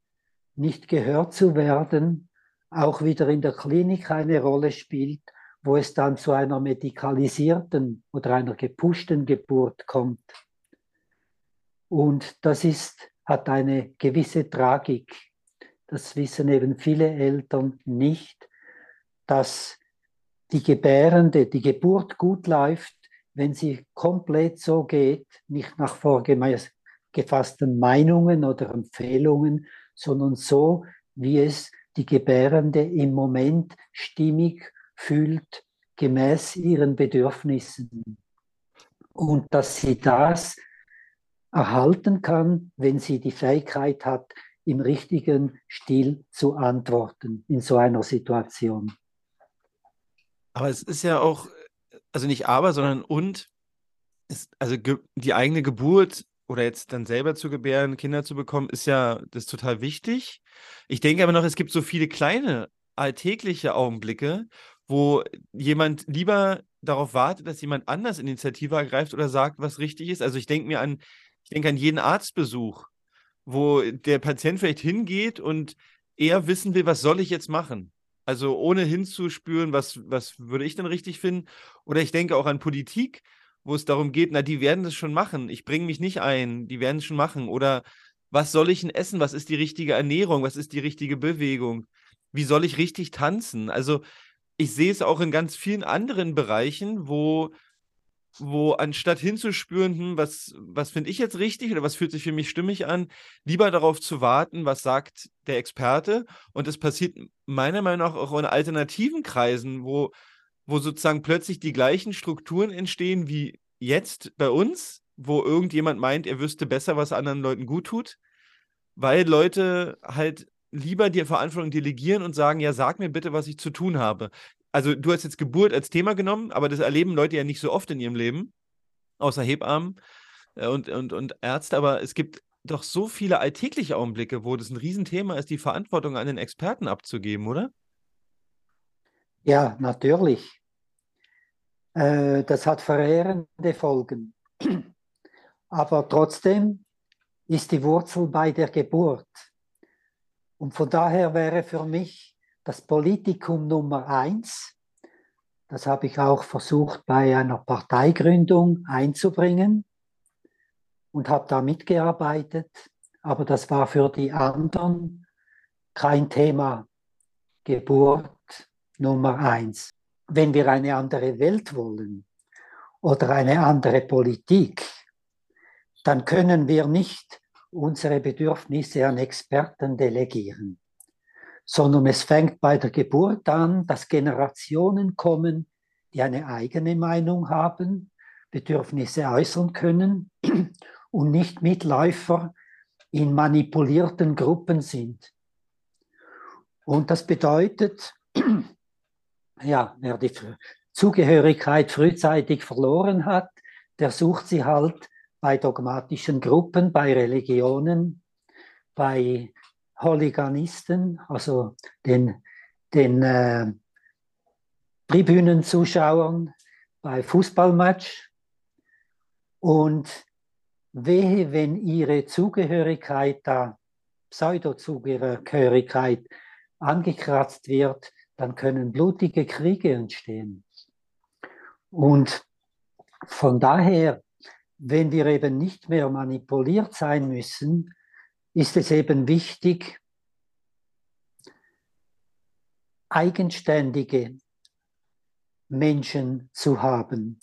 nicht gehört zu werden, auch wieder in der Klinik eine Rolle spielt wo es dann zu einer medikalisierten oder einer gepushten Geburt kommt. Und das ist, hat eine gewisse Tragik. Das wissen eben viele Eltern nicht, dass die Gebärende, die Geburt gut läuft, wenn sie komplett so geht, nicht nach vorgefassten Meinungen oder Empfehlungen, sondern so, wie es die Gebärende im Moment stimmig fühlt gemäß ihren Bedürfnissen und dass sie das erhalten kann, wenn sie die Fähigkeit hat, im richtigen Stil zu antworten in so einer Situation. Aber es ist ja auch, also nicht aber, sondern und, ist, also die eigene Geburt oder jetzt dann selber zu gebären, Kinder zu bekommen, ist ja das ist total wichtig. Ich denke aber noch, es gibt so viele kleine alltägliche Augenblicke, wo jemand lieber darauf wartet, dass jemand anders Initiative ergreift oder sagt, was richtig ist. Also ich denke mir an, ich denke an jeden Arztbesuch, wo der Patient vielleicht hingeht und eher wissen will, was soll ich jetzt machen? Also ohne hinzuspüren, was, was würde ich denn richtig finden? Oder ich denke auch an Politik, wo es darum geht, na, die werden das schon machen. Ich bringe mich nicht ein, die werden es schon machen. Oder was soll ich denn essen? Was ist die richtige Ernährung? Was ist die richtige Bewegung? Wie soll ich richtig tanzen? Also ich sehe es auch in ganz vielen anderen Bereichen, wo wo anstatt hinzuspüren, hm, was, was finde ich jetzt richtig oder was fühlt sich für mich stimmig an, lieber darauf zu warten, was sagt der Experte. Und das passiert meiner Meinung nach auch in alternativen Kreisen, wo, wo sozusagen plötzlich die gleichen Strukturen entstehen wie jetzt bei uns, wo irgendjemand meint, er wüsste besser, was anderen Leuten gut tut, weil Leute halt lieber die Verantwortung delegieren und sagen, ja, sag mir bitte, was ich zu tun habe also du hast jetzt Geburt als Thema genommen, aber das erleben Leute ja nicht so oft in ihrem Leben, außer Hebammen äh, und, und, und Ärzte, aber es gibt doch so viele alltägliche Augenblicke, wo das ein Riesenthema ist, die Verantwortung an den Experten abzugeben, oder? Ja, natürlich. Äh, das hat verheerende Folgen. Aber trotzdem ist die Wurzel bei der Geburt. Und von daher wäre für mich das Politikum Nummer eins, das habe ich auch versucht bei einer Parteigründung einzubringen und habe da mitgearbeitet, aber das war für die anderen kein Thema. Geburt Nummer eins. Wenn wir eine andere Welt wollen oder eine andere Politik, dann können wir nicht unsere Bedürfnisse an Experten delegieren sondern es fängt bei der Geburt an, dass Generationen kommen, die eine eigene Meinung haben, Bedürfnisse äußern können und nicht Mitläufer in manipulierten Gruppen sind. Und das bedeutet, ja, wer die Zugehörigkeit frühzeitig verloren hat, der sucht sie halt bei dogmatischen Gruppen, bei Religionen, bei Hooliganisten, also den, den äh, Tribünenzuschauern bei Fußballmatch. Und wehe, wenn ihre Zugehörigkeit da, Pseudo-Zugehörigkeit angekratzt wird, dann können blutige Kriege entstehen. Und von daher, wenn wir eben nicht mehr manipuliert sein müssen, ist es eben wichtig, eigenständige Menschen zu haben.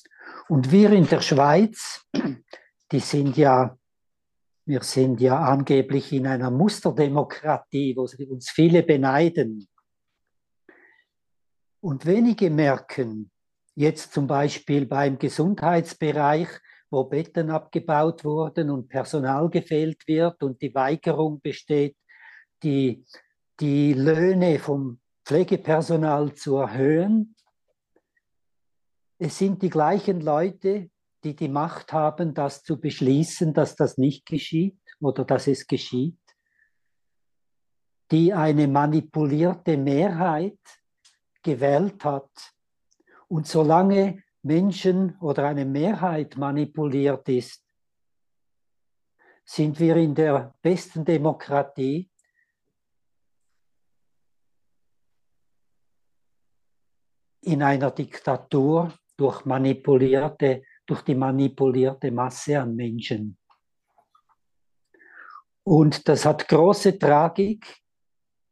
Und wir in der Schweiz, die sind ja, wir sind ja angeblich in einer Musterdemokratie, wo uns viele beneiden. Und wenige merken, jetzt zum Beispiel beim Gesundheitsbereich, wo Betten abgebaut wurden und Personal gefehlt wird und die Weigerung besteht, die, die Löhne vom Pflegepersonal zu erhöhen. Es sind die gleichen Leute, die die Macht haben, das zu beschließen, dass das nicht geschieht oder dass es geschieht, die eine manipulierte Mehrheit gewählt hat. Und solange Menschen oder eine Mehrheit manipuliert ist, sind wir in der besten Demokratie in einer Diktatur durch manipulierte, durch die manipulierte Masse an Menschen. Und das hat große Tragik,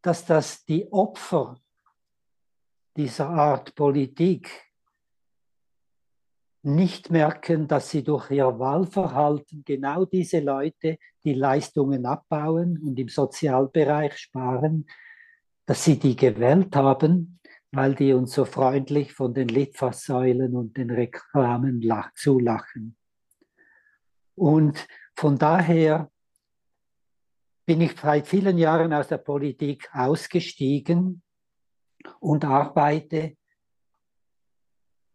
dass das die Opfer dieser Art Politik nicht merken, dass sie durch ihr Wahlverhalten genau diese Leute, die Leistungen abbauen und im Sozialbereich sparen, dass sie die gewählt haben, weil die uns so freundlich von den Litfaßsäulen und den Reklamen zulachen. Und von daher bin ich seit vielen Jahren aus der Politik ausgestiegen und arbeite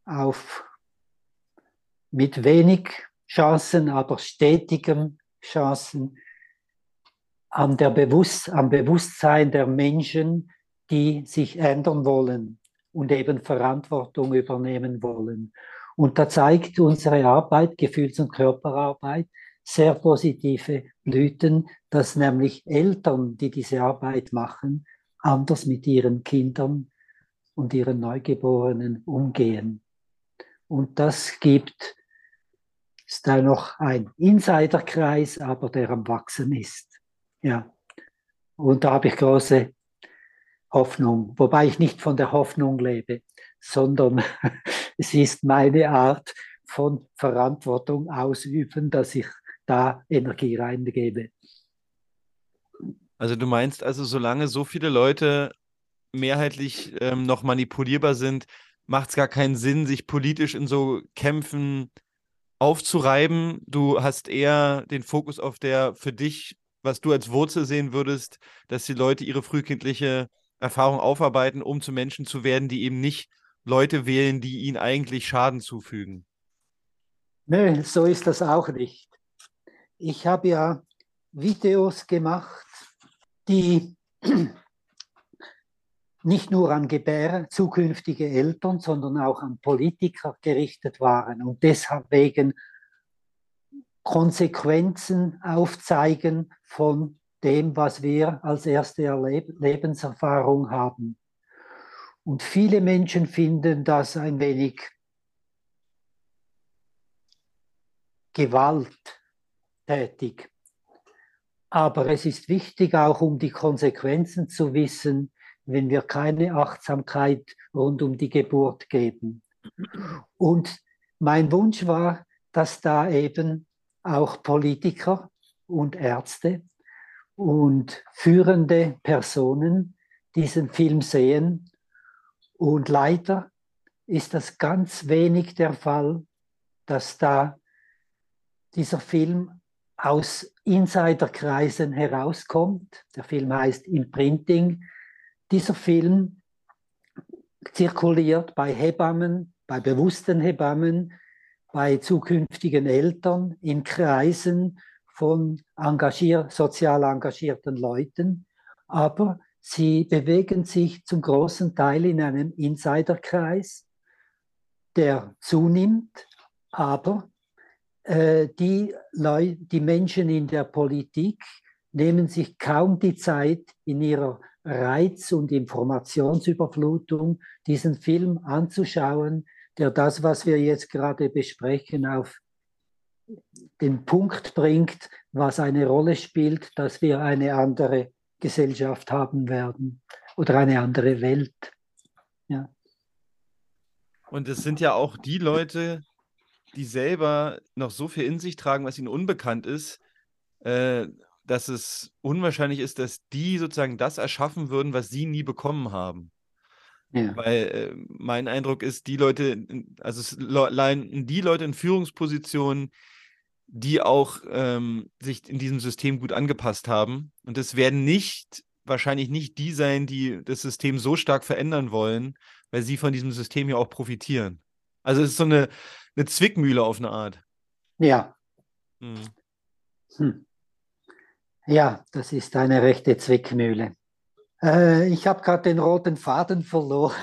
auf mit wenig Chancen, aber stetigem Chancen an der Bewusst am Bewusstsein der Menschen, die sich ändern wollen. und eben Verantwortung übernehmen wollen. Und da zeigt unsere Arbeit, Gefühls- und Körperarbeit, sehr positive Blüten, dass nämlich Eltern, die diese Arbeit machen, anders mit ihren Kindern und ihren Neugeborenen umgehen. Und das gibt, ist da noch ein Insiderkreis, aber der am Wachsen ist. Ja. Und da habe ich große Hoffnung, wobei ich nicht von der Hoffnung lebe, sondern es ist meine Art von Verantwortung ausüben, dass ich da Energie reingebe. Also du meinst also, solange so viele Leute mehrheitlich ähm, noch manipulierbar sind, macht es gar keinen Sinn, sich politisch in so Kämpfen aufzureiben. Du hast eher den Fokus auf der für dich, was du als Wurzel sehen würdest, dass die Leute ihre frühkindliche Erfahrung aufarbeiten, um zu Menschen zu werden, die eben nicht Leute wählen, die ihnen eigentlich Schaden zufügen. Nö, so ist das auch nicht. Ich habe ja Videos gemacht, die nicht nur an Gebär, zukünftige Eltern, sondern auch an Politiker gerichtet waren und deswegen Konsequenzen aufzeigen von dem, was wir als erste Erleb Lebenserfahrung haben. Und viele Menschen finden das ein wenig gewalttätig. Aber es ist wichtig, auch um die Konsequenzen zu wissen, wenn wir keine Achtsamkeit rund um die Geburt geben. Und mein Wunsch war, dass da eben auch Politiker und Ärzte und führende Personen diesen Film sehen. Und leider ist das ganz wenig der Fall, dass da dieser Film aus Insiderkreisen herauskommt. Der Film heißt Imprinting dieser Film zirkuliert bei Hebammen, bei bewussten Hebammen, bei zukünftigen Eltern, in Kreisen von engagier sozial engagierten Leuten, aber sie bewegen sich zum großen Teil in einem Insiderkreis, der zunimmt, aber die, Leu die Menschen in der Politik nehmen sich kaum die Zeit in ihrer Reiz- und Informationsüberflutung, diesen Film anzuschauen, der das, was wir jetzt gerade besprechen, auf den Punkt bringt, was eine Rolle spielt, dass wir eine andere Gesellschaft haben werden oder eine andere Welt. Ja. Und es sind ja auch die Leute, die selber noch so viel in sich tragen, was ihnen unbekannt ist, äh, dass es unwahrscheinlich ist, dass die sozusagen das erschaffen würden, was sie nie bekommen haben. Ja. Weil äh, mein Eindruck ist, die Leute, also es die Leute in Führungspositionen, die auch ähm, sich in diesem System gut angepasst haben. Und es werden nicht, wahrscheinlich nicht die sein, die das System so stark verändern wollen, weil sie von diesem System ja auch profitieren. Also es ist so eine, eine Zwickmühle auf eine Art. Ja. Hm. Hm. Ja, das ist eine rechte Zwickmühle. Äh, ich habe gerade den roten Faden verloren.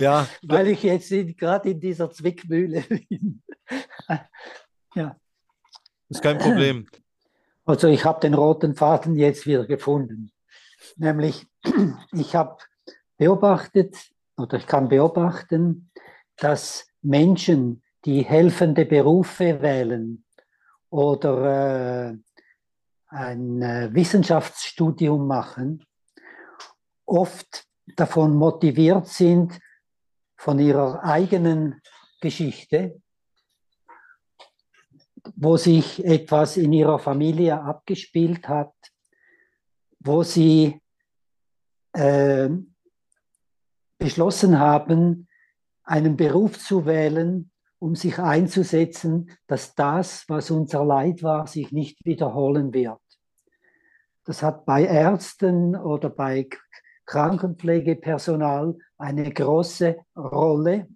ja. Weil ich jetzt gerade in dieser Zwickmühle bin. ja. Ist kein Problem. Also ich habe den roten Faden jetzt wieder gefunden. Nämlich, ich habe beobachtet oder ich kann beobachten, dass Menschen, die helfende Berufe wählen oder äh, ein äh, Wissenschaftsstudium machen, oft davon motiviert sind, von ihrer eigenen Geschichte, wo sich etwas in ihrer Familie abgespielt hat, wo sie äh, beschlossen haben, einen Beruf zu wählen, um sich einzusetzen, dass das, was unser Leid war, sich nicht wiederholen wird. Das hat bei Ärzten oder bei Krankenpflegepersonal eine große Rolle,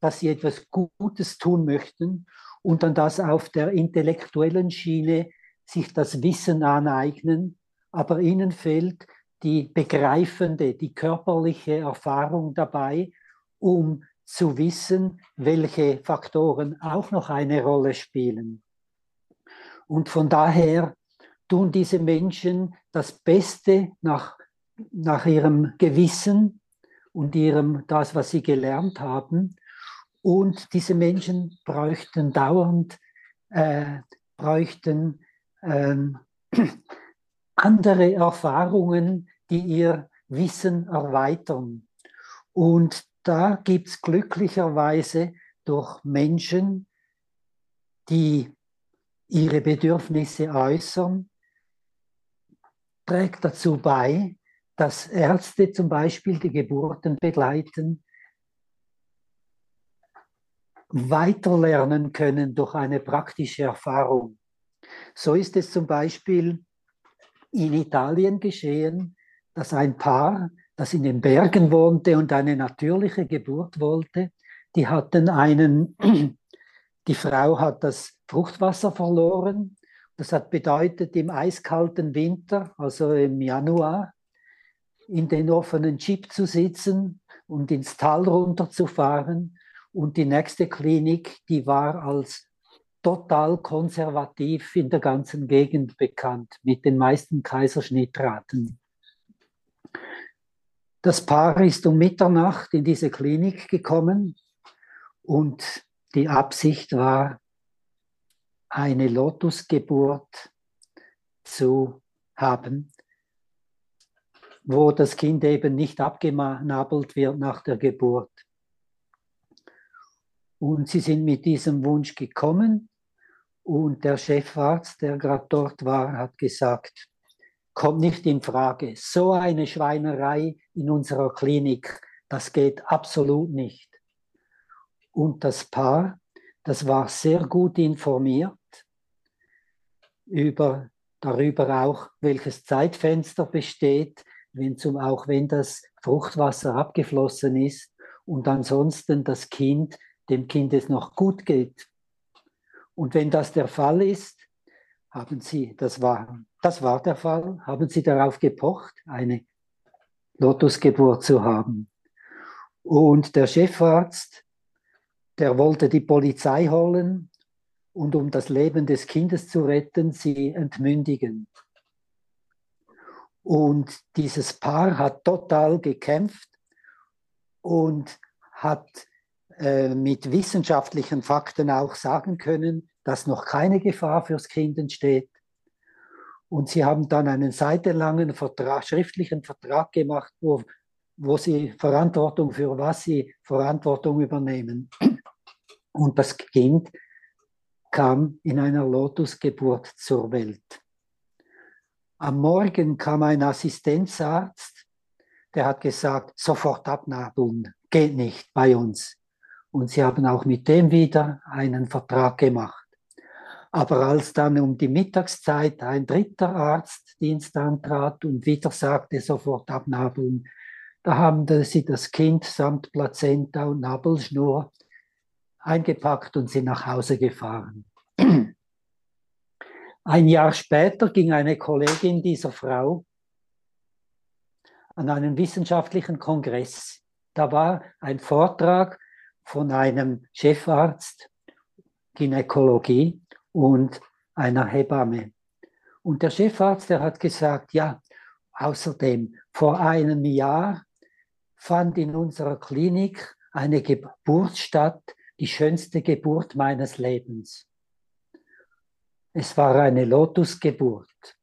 dass sie etwas Gutes tun möchten und dann das auf der intellektuellen Schiene sich das Wissen aneignen, aber ihnen fehlt die begreifende, die körperliche Erfahrung dabei, um zu wissen, welche Faktoren auch noch eine Rolle spielen. Und von daher tun diese Menschen das Beste nach, nach ihrem Gewissen und ihrem, das, was sie gelernt haben. Und diese Menschen bräuchten dauernd, äh, bräuchten ähm, andere Erfahrungen, die ihr Wissen erweitern. Und da gibt es glücklicherweise durch Menschen, die ihre Bedürfnisse äußern, trägt dazu bei, dass Ärzte zum Beispiel die Geburten begleiten, weiterlernen können durch eine praktische Erfahrung. So ist es zum Beispiel in Italien geschehen, dass ein Paar, das in den Bergen wohnte und eine natürliche Geburt wollte, die hatten einen, die Frau hat das Fruchtwasser verloren. Das hat bedeutet, im eiskalten Winter, also im Januar, in den offenen Jeep zu sitzen und ins Tal runterzufahren. Und die nächste Klinik, die war als total konservativ in der ganzen Gegend bekannt, mit den meisten Kaiserschnittraten. Das Paar ist um Mitternacht in diese Klinik gekommen und die Absicht war, eine Lotusgeburt zu haben, wo das Kind eben nicht abgenabelt wird nach der Geburt. Und sie sind mit diesem Wunsch gekommen und der Chefarzt, der gerade dort war, hat gesagt, kommt nicht in Frage. So eine Schweinerei in unserer Klinik, das geht absolut nicht. Und das Paar, das war sehr gut informiert über, darüber auch, welches Zeitfenster besteht, wenn zum, auch wenn das Fruchtwasser abgeflossen ist und ansonsten das Kind, dem Kind es noch gut geht. Und wenn das der Fall ist, haben Sie, das war, das war der Fall, haben Sie darauf gepocht, eine Lotusgeburt zu haben. Und der Chefarzt, der wollte die Polizei holen und um das Leben des Kindes zu retten, sie entmündigen. Und dieses Paar hat total gekämpft und hat äh, mit wissenschaftlichen Fakten auch sagen können, dass noch keine Gefahr fürs Kind entsteht. Und sie haben dann einen seitenlangen Vertrag, schriftlichen Vertrag gemacht, wo, wo sie Verantwortung für was sie Verantwortung übernehmen. Und das Kind kam in einer Lotusgeburt zur Welt. Am Morgen kam ein Assistenzarzt, der hat gesagt, sofort abnabeln, geht nicht bei uns. Und sie haben auch mit dem wieder einen Vertrag gemacht. Aber als dann um die Mittagszeit ein dritter Arztdienst antrat und wieder sagte, sofort abnabeln, da haben sie das Kind samt Plazenta und Nabelschnur eingepackt und sind nach Hause gefahren. Ein Jahr später ging eine Kollegin dieser Frau an einen wissenschaftlichen Kongress. Da war ein Vortrag von einem Chefarzt Gynäkologie und einer Hebamme. Und der Chefarzt, der hat gesagt, ja, außerdem, vor einem Jahr fand in unserer Klinik eine Geburt statt, die schönste Geburt meines Lebens. Es war eine Lotusgeburt.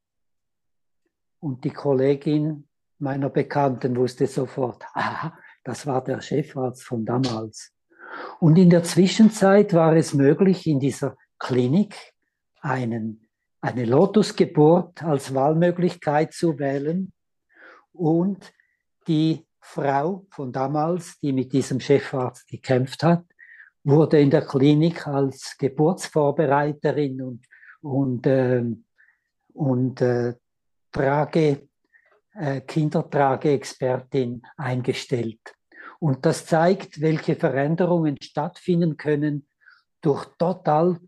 Und die Kollegin meiner Bekannten wusste sofort, aha, das war der Chefarzt von damals. Und in der Zwischenzeit war es möglich, in dieser Klinik einen, eine Lotusgeburt als Wahlmöglichkeit zu wählen und die Frau von damals, die mit diesem Chefarzt gekämpft hat, wurde in der Klinik als Geburtsvorbereiterin und, und, äh, und äh, Trage, äh, Kindertrageexpertin eingestellt. Und das zeigt, welche Veränderungen stattfinden können durch total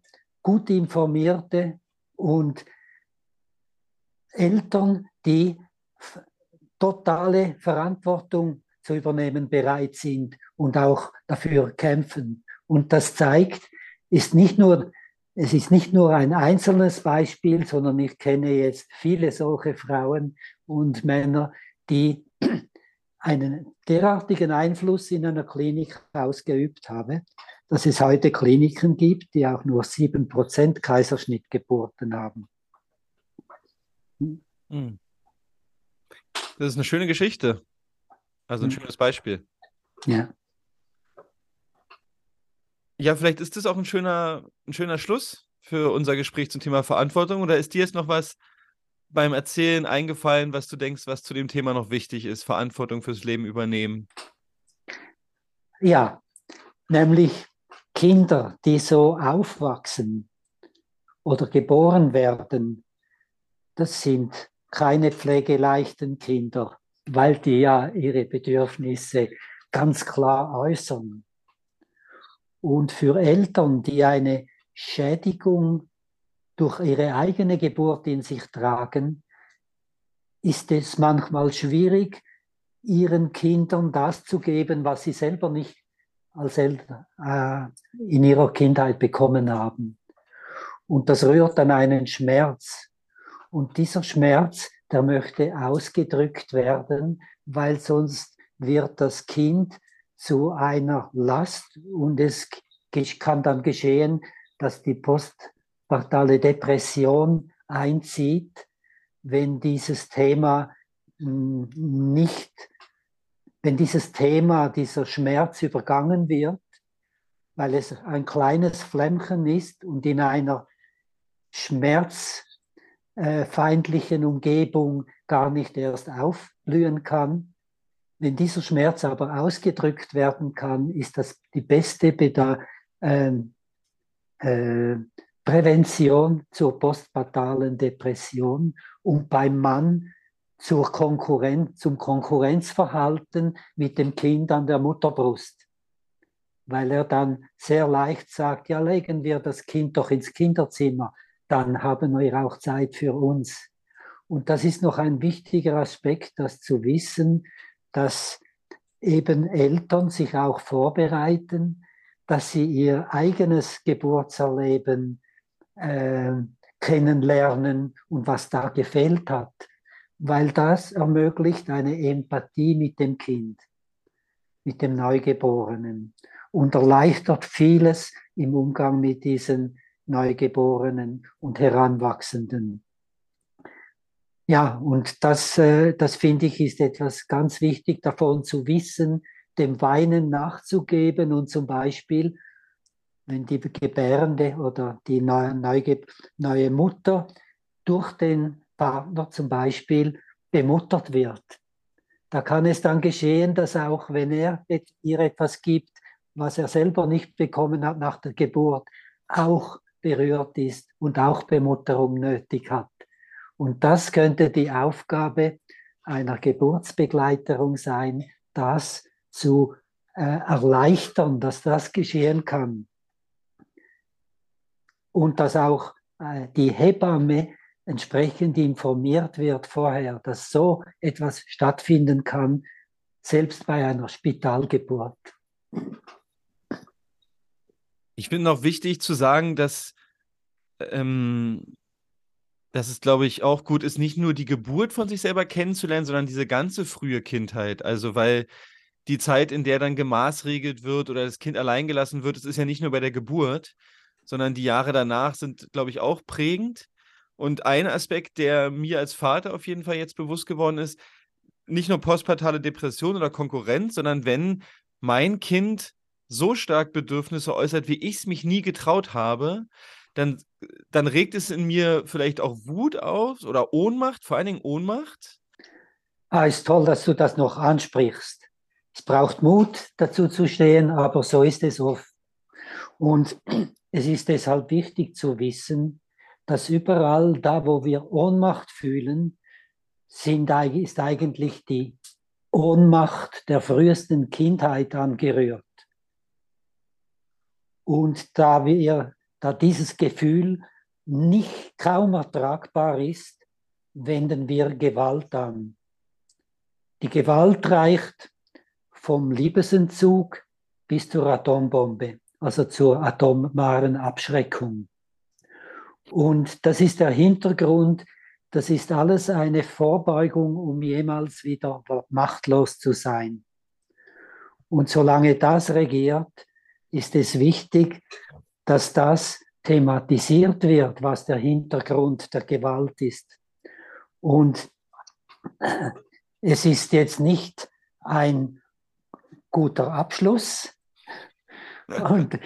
gut informierte und Eltern, die totale Verantwortung zu übernehmen bereit sind und auch dafür kämpfen. Und das zeigt, ist nicht nur, es ist nicht nur ein einzelnes Beispiel, sondern ich kenne jetzt viele solche Frauen und Männer, die einen derartigen Einfluss in einer Klinik ausgeübt haben, dass es heute Kliniken gibt, die auch nur 7% Kaiserschnittgeburten haben. Hm. Das ist eine schöne Geschichte. Also ein hm. schönes Beispiel. Ja. Ja, vielleicht ist das auch ein schöner, ein schöner Schluss für unser Gespräch zum Thema Verantwortung. Oder ist dir jetzt noch was beim Erzählen eingefallen, was du denkst, was zu dem Thema noch wichtig ist? Verantwortung fürs Leben übernehmen. Ja, nämlich Kinder, die so aufwachsen oder geboren werden, das sind keine pflegeleichten Kinder, weil die ja ihre Bedürfnisse ganz klar äußern. Und für Eltern, die eine Schädigung durch ihre eigene Geburt in sich tragen, ist es manchmal schwierig, ihren Kindern das zu geben, was sie selber nicht als Eltern äh, in ihrer Kindheit bekommen haben. Und das rührt an einen Schmerz. Und dieser Schmerz, der möchte ausgedrückt werden, weil sonst wird das Kind zu einer Last und es kann dann geschehen, dass die postpartale Depression einzieht, wenn dieses Thema hm, nicht, wenn dieses Thema, dieser Schmerz übergangen wird, weil es ein kleines Flämmchen ist und in einer Schmerz äh, Umgebung gar nicht erst aufblühen kann. Wenn dieser Schmerz aber ausgedrückt werden kann, ist das die beste Beda äh, äh, Prävention zur postpartalen Depression und beim Mann zur Konkurrenz, zum Konkurrenzverhalten mit dem Kind an der Mutterbrust. Weil er dann sehr leicht sagt, ja, legen wir das Kind doch ins Kinderzimmer, dann haben wir auch Zeit für uns. Und das ist noch ein wichtiger Aspekt, das zu wissen, dass eben Eltern sich auch vorbereiten, dass sie ihr eigenes Geburtserleben äh, kennenlernen und was da gefehlt hat, weil das ermöglicht eine Empathie mit dem Kind, mit dem Neugeborenen und erleichtert vieles im Umgang mit diesen Neugeborenen und Heranwachsenden. Ja, und das, äh, das finde ich ist etwas ganz wichtig davon zu wissen, dem Weinen nachzugeben und zum Beispiel, wenn die Gebärende oder die neue, neue Mutter durch den Partner zum Beispiel bemuttert wird. Da kann es dann geschehen, dass auch wenn er ihr etwas gibt, was er selber nicht bekommen hat nach der Geburt, auch berührt ist und auch Bemutterung nötig hat. Und das könnte die Aufgabe einer Geburtsbegleiterung sein, das zu äh, erleichtern, dass das geschehen kann. Und dass auch äh, die Hebamme entsprechend informiert wird vorher, dass so etwas stattfinden kann, selbst bei einer Spitalgeburt. Ich finde noch wichtig zu sagen, dass, ähm, dass es, glaube ich, auch gut ist, nicht nur die Geburt von sich selber kennenzulernen, sondern diese ganze frühe Kindheit. Also, weil die Zeit, in der dann gemaßregelt wird oder das Kind allein gelassen wird, es ist ja nicht nur bei der Geburt, sondern die Jahre danach sind, glaube ich, auch prägend. Und ein Aspekt, der mir als Vater auf jeden Fall jetzt bewusst geworden ist, nicht nur postpartale Depression oder Konkurrenz, sondern wenn mein Kind so stark Bedürfnisse äußert, wie ich es mich nie getraut habe, dann, dann regt es in mir vielleicht auch Wut auf oder Ohnmacht, vor allen Dingen Ohnmacht. Ah, ist toll, dass du das noch ansprichst. Es braucht Mut, dazu zu stehen, aber so ist es oft. Und es ist deshalb wichtig zu wissen, dass überall da, wo wir Ohnmacht fühlen, sind, ist eigentlich die Ohnmacht der frühesten Kindheit angerührt. Und da wir, da dieses Gefühl nicht kaum ertragbar ist, wenden wir Gewalt an. Die Gewalt reicht vom Liebesentzug bis zur Atombombe, also zur atomaren Abschreckung. Und das ist der Hintergrund, das ist alles eine Vorbeugung, um jemals wieder machtlos zu sein. Und solange das regiert, ist es wichtig, dass das thematisiert wird, was der Hintergrund der Gewalt ist. Und es ist jetzt nicht ein guter Abschluss. Und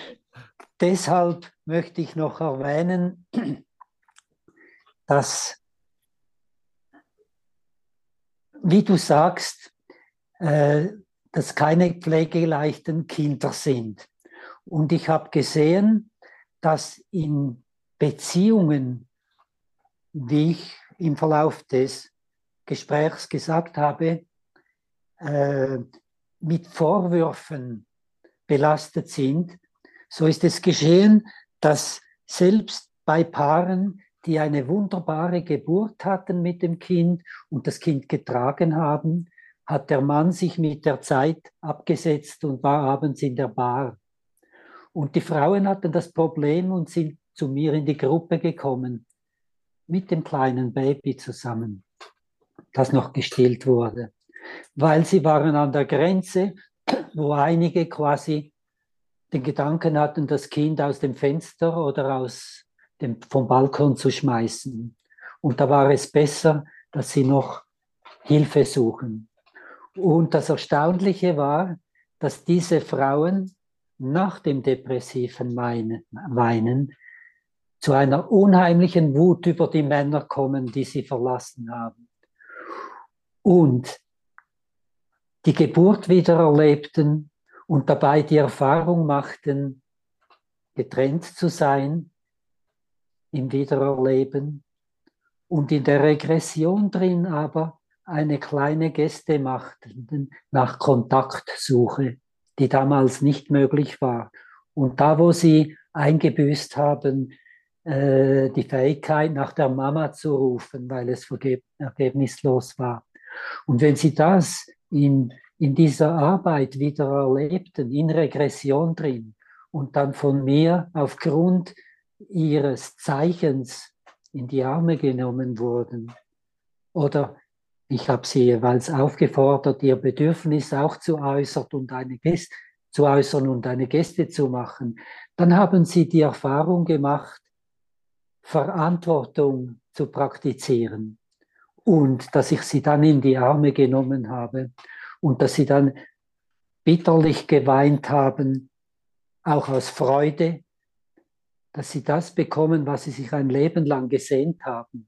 deshalb möchte ich noch erwähnen, dass, wie du sagst, äh, dass keine pflegeleichten Kinder sind. Und ich habe gesehen, dass in Beziehungen, wie ich im Verlauf des Gesprächs gesagt habe, äh, mit Vorwürfen belastet sind, so ist es geschehen, dass selbst bei Paaren, die eine wunderbare Geburt hatten mit dem Kind und das Kind getragen haben, hat der Mann sich mit der Zeit abgesetzt und war abends in der Bar. Und die Frauen hatten das Problem und sind zu mir in die Gruppe gekommen, mit dem kleinen Baby zusammen, das noch gestillt wurde, weil sie waren an der Grenze, wo einige quasi den Gedanken hatten, das Kind aus dem Fenster oder aus dem, vom Balkon zu schmeißen. Und da war es besser, dass sie noch Hilfe suchen. Und das Erstaunliche war, dass diese Frauen nach dem depressiven Weinen zu einer unheimlichen Wut über die Männer kommen, die sie verlassen haben. Und die Geburt wieder erlebten und dabei die Erfahrung machten, getrennt zu sein im Wiedererleben und in der Regression drin aber eine kleine Geste machten nach Kontaktsuche, die damals nicht möglich war. Und da, wo sie eingebüßt haben, äh, die Fähigkeit nach der Mama zu rufen, weil es ergebnislos war. Und wenn sie das in in dieser Arbeit wieder erlebten, in Regression drin und dann von mir aufgrund ihres Zeichens in die Arme genommen wurden. Oder ich habe sie jeweils aufgefordert, ihr Bedürfnis auch zu äußern und eine Geste zu äußern und eine Geste zu machen. Dann haben sie die Erfahrung gemacht, Verantwortung zu praktizieren und dass ich sie dann in die Arme genommen habe und dass sie dann bitterlich geweint haben, auch aus Freude, dass sie das bekommen, was sie sich ein Leben lang gesehnt haben.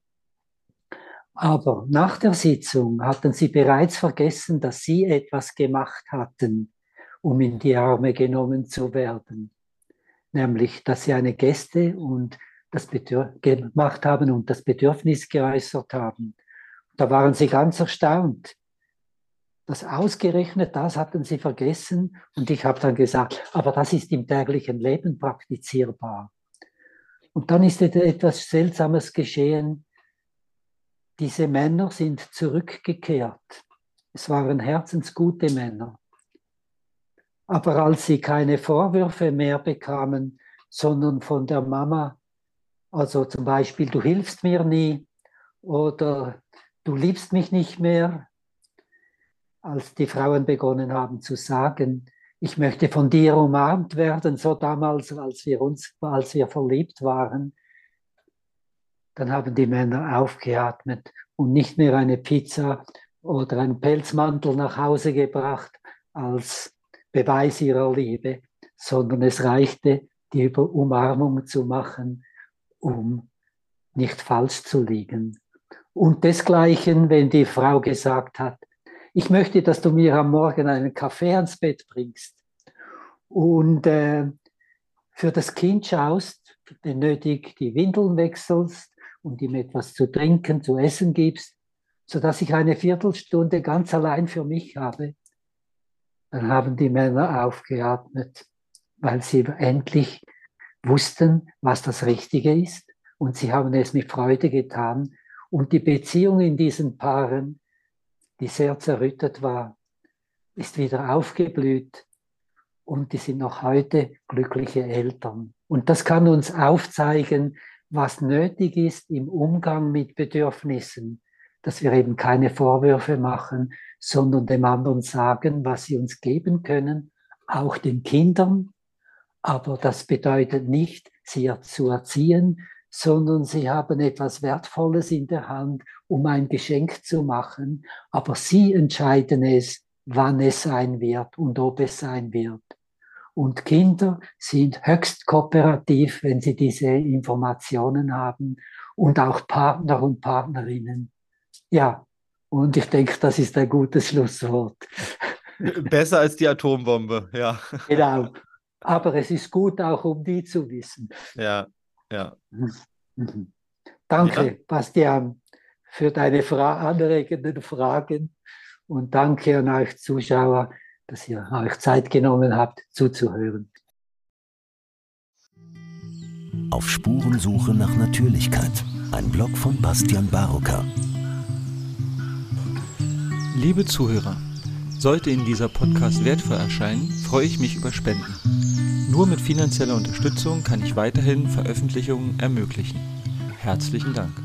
Aber nach der Sitzung hatten sie bereits vergessen, dass sie etwas gemacht hatten, um in die Arme genommen zu werden. Nämlich, dass sie eine Gäste und das gemacht haben und das Bedürfnis geäußert haben. Da waren sie ganz erstaunt das ausgerechnet, das hatten sie vergessen. Und ich habe dann gesagt, aber das ist im täglichen Leben praktizierbar. Und dann ist etwas Seltsames geschehen. Diese Männer sind zurückgekehrt. Es waren herzensgute Männer. Aber als sie keine Vorwürfe mehr bekamen, sondern von der Mama, also zum Beispiel, du hilfst mir nie oder du liebst mich nicht mehr, als die Frauen begonnen haben zu sagen, ich möchte von dir umarmt werden, so damals, als wir uns, als wir verliebt waren, dann haben die Männer aufgeatmet und nicht mehr eine Pizza oder einen Pelzmantel nach Hause gebracht als Beweis ihrer Liebe, sondern es reichte, die Umarmung zu machen, um nicht falsch zu liegen. Und desgleichen, wenn die Frau gesagt hat, ich möchte, dass du mir am Morgen einen Kaffee ans Bett bringst und äh, für das Kind schaust, wenn nötig die Windeln wechselst und ihm etwas zu trinken, zu essen gibst, sodass ich eine Viertelstunde ganz allein für mich habe. Dann haben die Männer aufgeatmet, weil sie endlich wussten, was das Richtige ist und sie haben es mit Freude getan. Und die Beziehung in diesen Paaren die sehr zerrüttet war, ist wieder aufgeblüht und die sind noch heute glückliche Eltern. Und das kann uns aufzeigen, was nötig ist im Umgang mit Bedürfnissen, dass wir eben keine Vorwürfe machen, sondern dem anderen sagen, was sie uns geben können, auch den Kindern. Aber das bedeutet nicht, sie zu erziehen, sondern sie haben etwas Wertvolles in der Hand, um ein Geschenk zu machen. Aber sie entscheiden es, wann es sein wird und ob es sein wird. Und Kinder sind höchst kooperativ, wenn sie diese Informationen haben und auch Partner und Partnerinnen. Ja, und ich denke, das ist ein gutes Schlusswort. Besser als die Atombombe, ja. Genau. Aber es ist gut auch, um die zu wissen. Ja, ja. Danke, ja. Bastian, für deine fra anregenden Fragen und danke an euch Zuschauer, dass ihr euch Zeit genommen habt, zuzuhören. Auf Spurensuche nach Natürlichkeit. Ein Blog von Bastian Barocker. Liebe Zuhörer, sollte Ihnen dieser Podcast wertvoll erscheinen, freue ich mich über Spenden. Nur mit finanzieller Unterstützung kann ich weiterhin Veröffentlichungen ermöglichen. Herzlichen Dank.